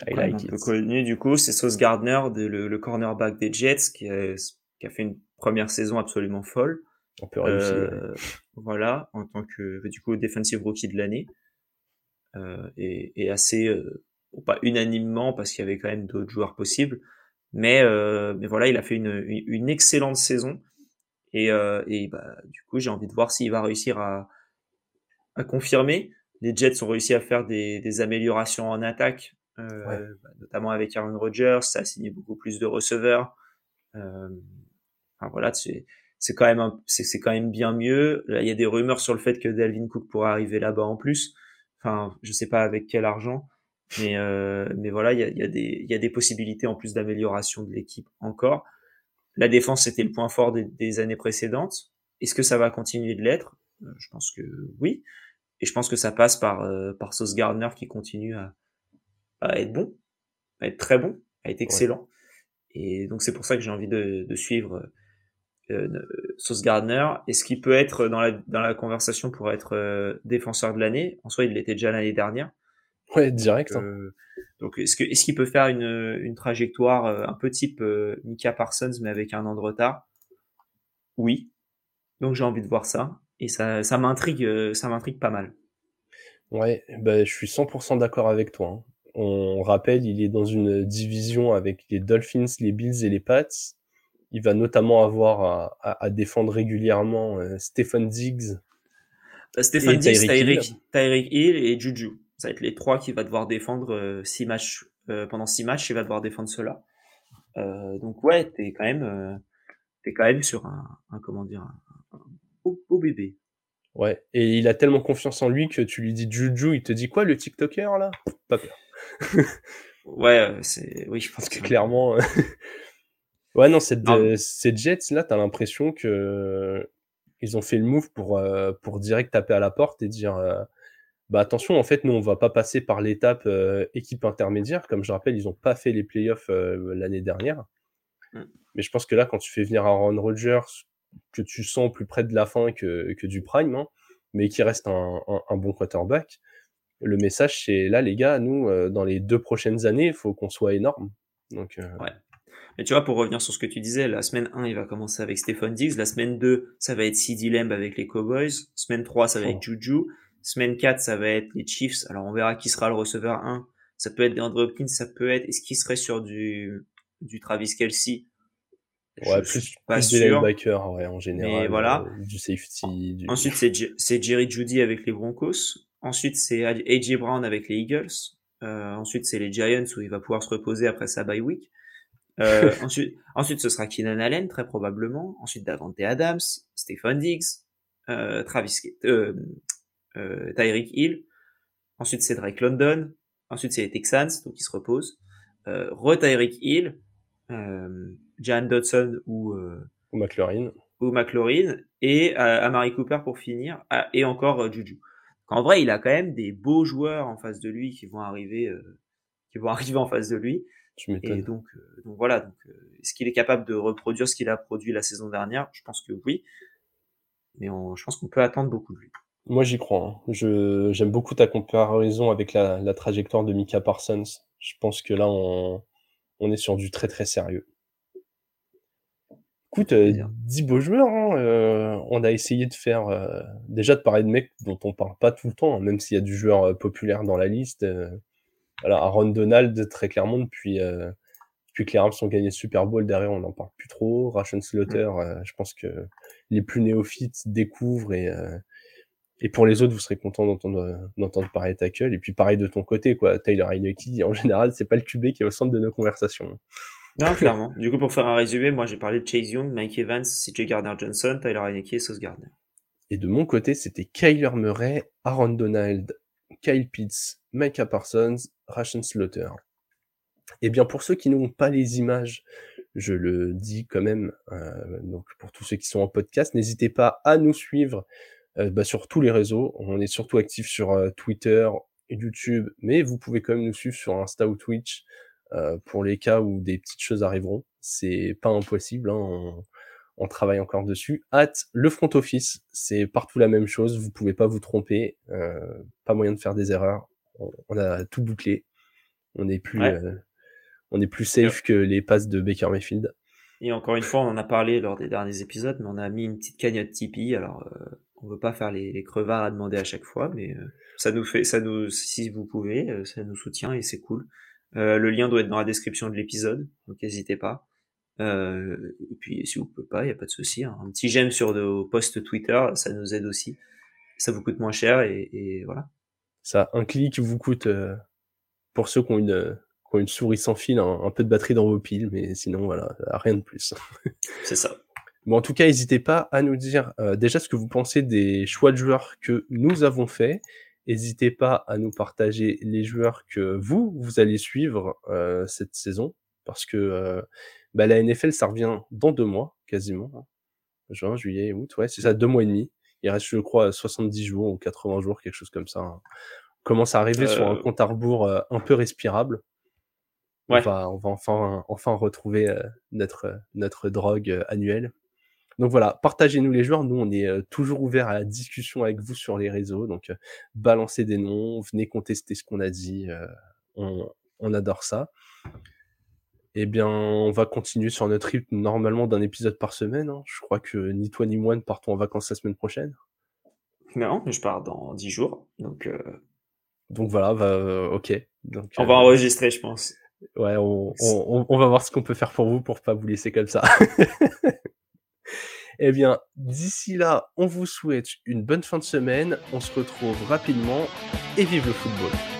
like un it. peu connu du coup, c'est Sauce Gardner, de, le, le, cornerback des Jets, qui a, qui a, fait une première saison absolument folle. On peut réussir. Euh, voilà, en tant que du coup defensive rookie de l'année, euh, et, et, assez bon, pas unanimement parce qu'il y avait quand même d'autres joueurs possibles, mais euh, mais voilà, il a fait une, une excellente saison et, euh, et bah, du coup j'ai envie de voir s'il va réussir à, à confirmer. Les Jets ont réussi à faire des, des améliorations en attaque euh, ouais. bah, notamment avec Aaron Rodgers, ça a signé beaucoup plus de receveurs. Euh, enfin, voilà, c'est c'est quand même c'est quand même bien mieux. Là, il y a des rumeurs sur le fait que Dalvin Cook pourrait arriver là-bas en plus. Enfin, je sais pas avec quel argent, Mais, mais voilà, il y a, y, a des, y a des possibilités en plus d'amélioration de l'équipe encore. La défense, c'était le point fort des, des années précédentes. Est-ce que ça va continuer de l'être? Je pense que oui. Et je pense que ça passe par, par Sauce Gardner qui continue à, à être bon, à être très bon, à être excellent. Et donc c'est pour ça que j'ai envie de, de suivre euh, Sauce Gardner. Est-ce qu'il peut être dans la, dans la conversation pour être euh, défenseur de l'année En soi, il l'était déjà l'année dernière. Ouais, direct. Donc, euh, donc est-ce qu'il peut faire une, une trajectoire euh, un peu type Mika Parsons mais avec un an de retard? Oui. Donc j'ai envie de voir ça et ça ça m'intrigue ça m'intrigue pas mal. Ouais, bah, je suis 100% d'accord avec toi. Hein. On rappelle, il est dans une division avec les Dolphins, les Bills et les Pats. Il va notamment avoir à, à, défendre régulièrement euh, Stephen Diggs. Euh, Stephen Diggs, Tyreek Hill. et Juju. Ça va être les trois qui va devoir défendre euh, six matchs pendant six matchs. Il va devoir défendre cela. donc ouais, t'es quand même, t'es quand même sur un, un comment dire, un, beau, beau bébé. Ouais, et il a tellement confiance en lui que tu lui dis Juju, il te dit quoi le TikToker là? Pas peur ouais, c'est oui, je pense que clairement. Euh, ouais, non, cette, ces Jets là, t'as l'impression que ils ont fait le move pour euh, pour direct taper à la porte et dire euh, bah attention, en fait, nous on va pas passer par l'étape équipe intermédiaire. Comme je rappelle, ils ont pas fait les playoffs l'année dernière. Mm. Mais je pense que là, quand tu fais venir Aaron Rodgers, que tu sens plus près de la fin que, que du prime, hein, mais qui reste un, un, un bon quarterback, le message c'est là les gars, nous euh, dans les deux prochaines années, il faut qu'on soit énorme. Donc euh... ouais. Mais tu vois, pour revenir sur ce que tu disais, la semaine 1, il va commencer avec Stephen Diggs. La semaine 2, ça va être CD Lamb avec les Cowboys. Semaine 3, ça va être Juju. Semaine 4, ça va être les Chiefs. Alors, on verra qui sera le receveur 1. Ça peut être DeAndre Hopkins, ça peut être... Est-ce qu'il serait sur du, du Travis Kelsey Ouais, plus, pas plus des linebackers, ouais, en général. Mais voilà. Euh, du safety. Du... Ensuite, c'est Jerry Judy avec les Broncos. Ensuite, c'est AJ Brown avec les Eagles. Euh, ensuite, c'est les Giants où il va pouvoir se reposer après sa bye week. Euh, ensuite, ensuite, ce sera Keenan Allen très probablement. Ensuite, Davante Adams, Stephen Diggs, euh, Travis, euh, euh, Tyreek Hill. Ensuite, c'est Drake London. Ensuite, c'est les Texans, donc ils se reposent. Euh, re Tyreek Hill, euh, Jan Dodson ou euh, ou McLaurin ou McLaurin et euh, Amari Cooper pour finir ah, et encore Juju qu'en vrai, il a quand même des beaux joueurs en face de lui qui vont arriver, euh, qui vont arriver en face de lui. Et donc, euh, donc voilà. Donc, euh, est-ce qu'il est capable de reproduire ce qu'il a produit la saison dernière? Je pense que oui. Mais on, je pense qu'on peut attendre beaucoup de lui. Moi, j'y crois. Hein. Je, j'aime beaucoup ta comparaison avec la, la trajectoire de Mika Parsons. Je pense que là, on, on est sur du très très sérieux. Écoute, euh, 10 beaux joueurs, hein, euh, on a essayé de faire déjà de parler de mecs dont on parle pas tout le temps, hein, même s'il y a du joueur populaire dans la liste. Euh, voilà, Aaron Donald, très clairement, depuis, euh, depuis que les Rams ont gagné le Super Bowl, derrière, on n'en parle plus trop. Ration Slaughter, mmh. je pense que les plus néophytes découvrent et, et pour les autres, vous serez contents d'entendre, d'entendre parler de tackle. Et puis pareil de ton côté, quoi. Tyler Heineke, en général, c'est pas le QB qui est au centre de nos conversations. Non, clairement. du coup, pour faire un résumé, moi j'ai parlé de Chase Young, Mike Evans, CJ Gardner-Johnson, Tyler Heineke et Sauce Gardner. Et de mon côté, c'était Kyler Murray, Aaron Donald, Kyle Pitts, Micah Parsons, Ration Slaughter. Et bien pour ceux qui n'ont pas les images, je le dis quand même, euh, donc pour tous ceux qui sont en podcast, n'hésitez pas à nous suivre euh, bah, sur tous les réseaux. On est surtout actifs sur euh, Twitter, YouTube, mais vous pouvez quand même nous suivre sur Insta ou Twitch. Euh, pour les cas où des petites choses arriveront. C'est pas impossible, hein, on, travaille encore dessus. Hâte, le front office, c'est partout la même chose, vous pouvez pas vous tromper, pas moyen de faire des erreurs. On, on a tout bouclé, on est plus, ouais. euh, on est plus safe que les passes de Baker Mayfield. Et encore une fois, on en a parlé lors des derniers épisodes, mais on a mis une petite cagnotte Tipeee. Alors, euh, on veut pas faire les, les, crevards à demander à chaque fois, mais euh, ça nous fait, ça nous, si vous pouvez, euh, ça nous soutient et c'est cool. Le lien doit être dans la description de l'épisode, donc n'hésitez pas. Et puis si vous pouvez pas, il y a pas de souci. Hein. Un petit j'aime sur nos posts Twitter, ça nous aide aussi. Ça vous coûte moins cher et, et voilà. Ça, un clic vous coûte euh, pour ceux qui ont une qui ont une souris sans fil, un, un, peu de batterie dans vos piles, mais sinon voilà, rien de plus. C'est ça. Bon, en tout cas, n'hésitez pas à nous dire euh, déjà ce que vous pensez des choix de joueurs que nous avons faits N'hésitez pas à nous partager les joueurs que vous, vous allez suivre cette saison, parce que bah, la NFL, ça revient dans deux mois, quasiment. Juin, juillet, août, ouais, c'est ça, deux mois et demi. Il reste, je crois, 70 jours ou 80 jours, quelque chose comme ça. Hein. On commence à arriver sur un compte à rebours un peu respirable. On, va, on va enfin, enfin retrouver notre, notre drogue annuelle. Donc voilà, partagez-nous les joueurs. Nous, on est toujours ouvert à la discussion avec vous sur les réseaux. Donc, balancez des noms, venez contester ce qu'on a dit. On, on, adore ça. Eh bien, on va continuer sur notre rythme normalement d'un épisode par semaine. Hein. Je crois que ni toi ni moi ne partons en vacances la semaine prochaine. Non, je pars dans 10 jours. Donc, donc voilà, bah, ok. Donc, on va enregistrer, je pense. Ouais, on, on, on va voir ce qu'on peut faire pour vous pour pas vous laisser comme ça. Eh bien, d'ici là, on vous souhaite une bonne fin de semaine. On se retrouve rapidement et vive le football.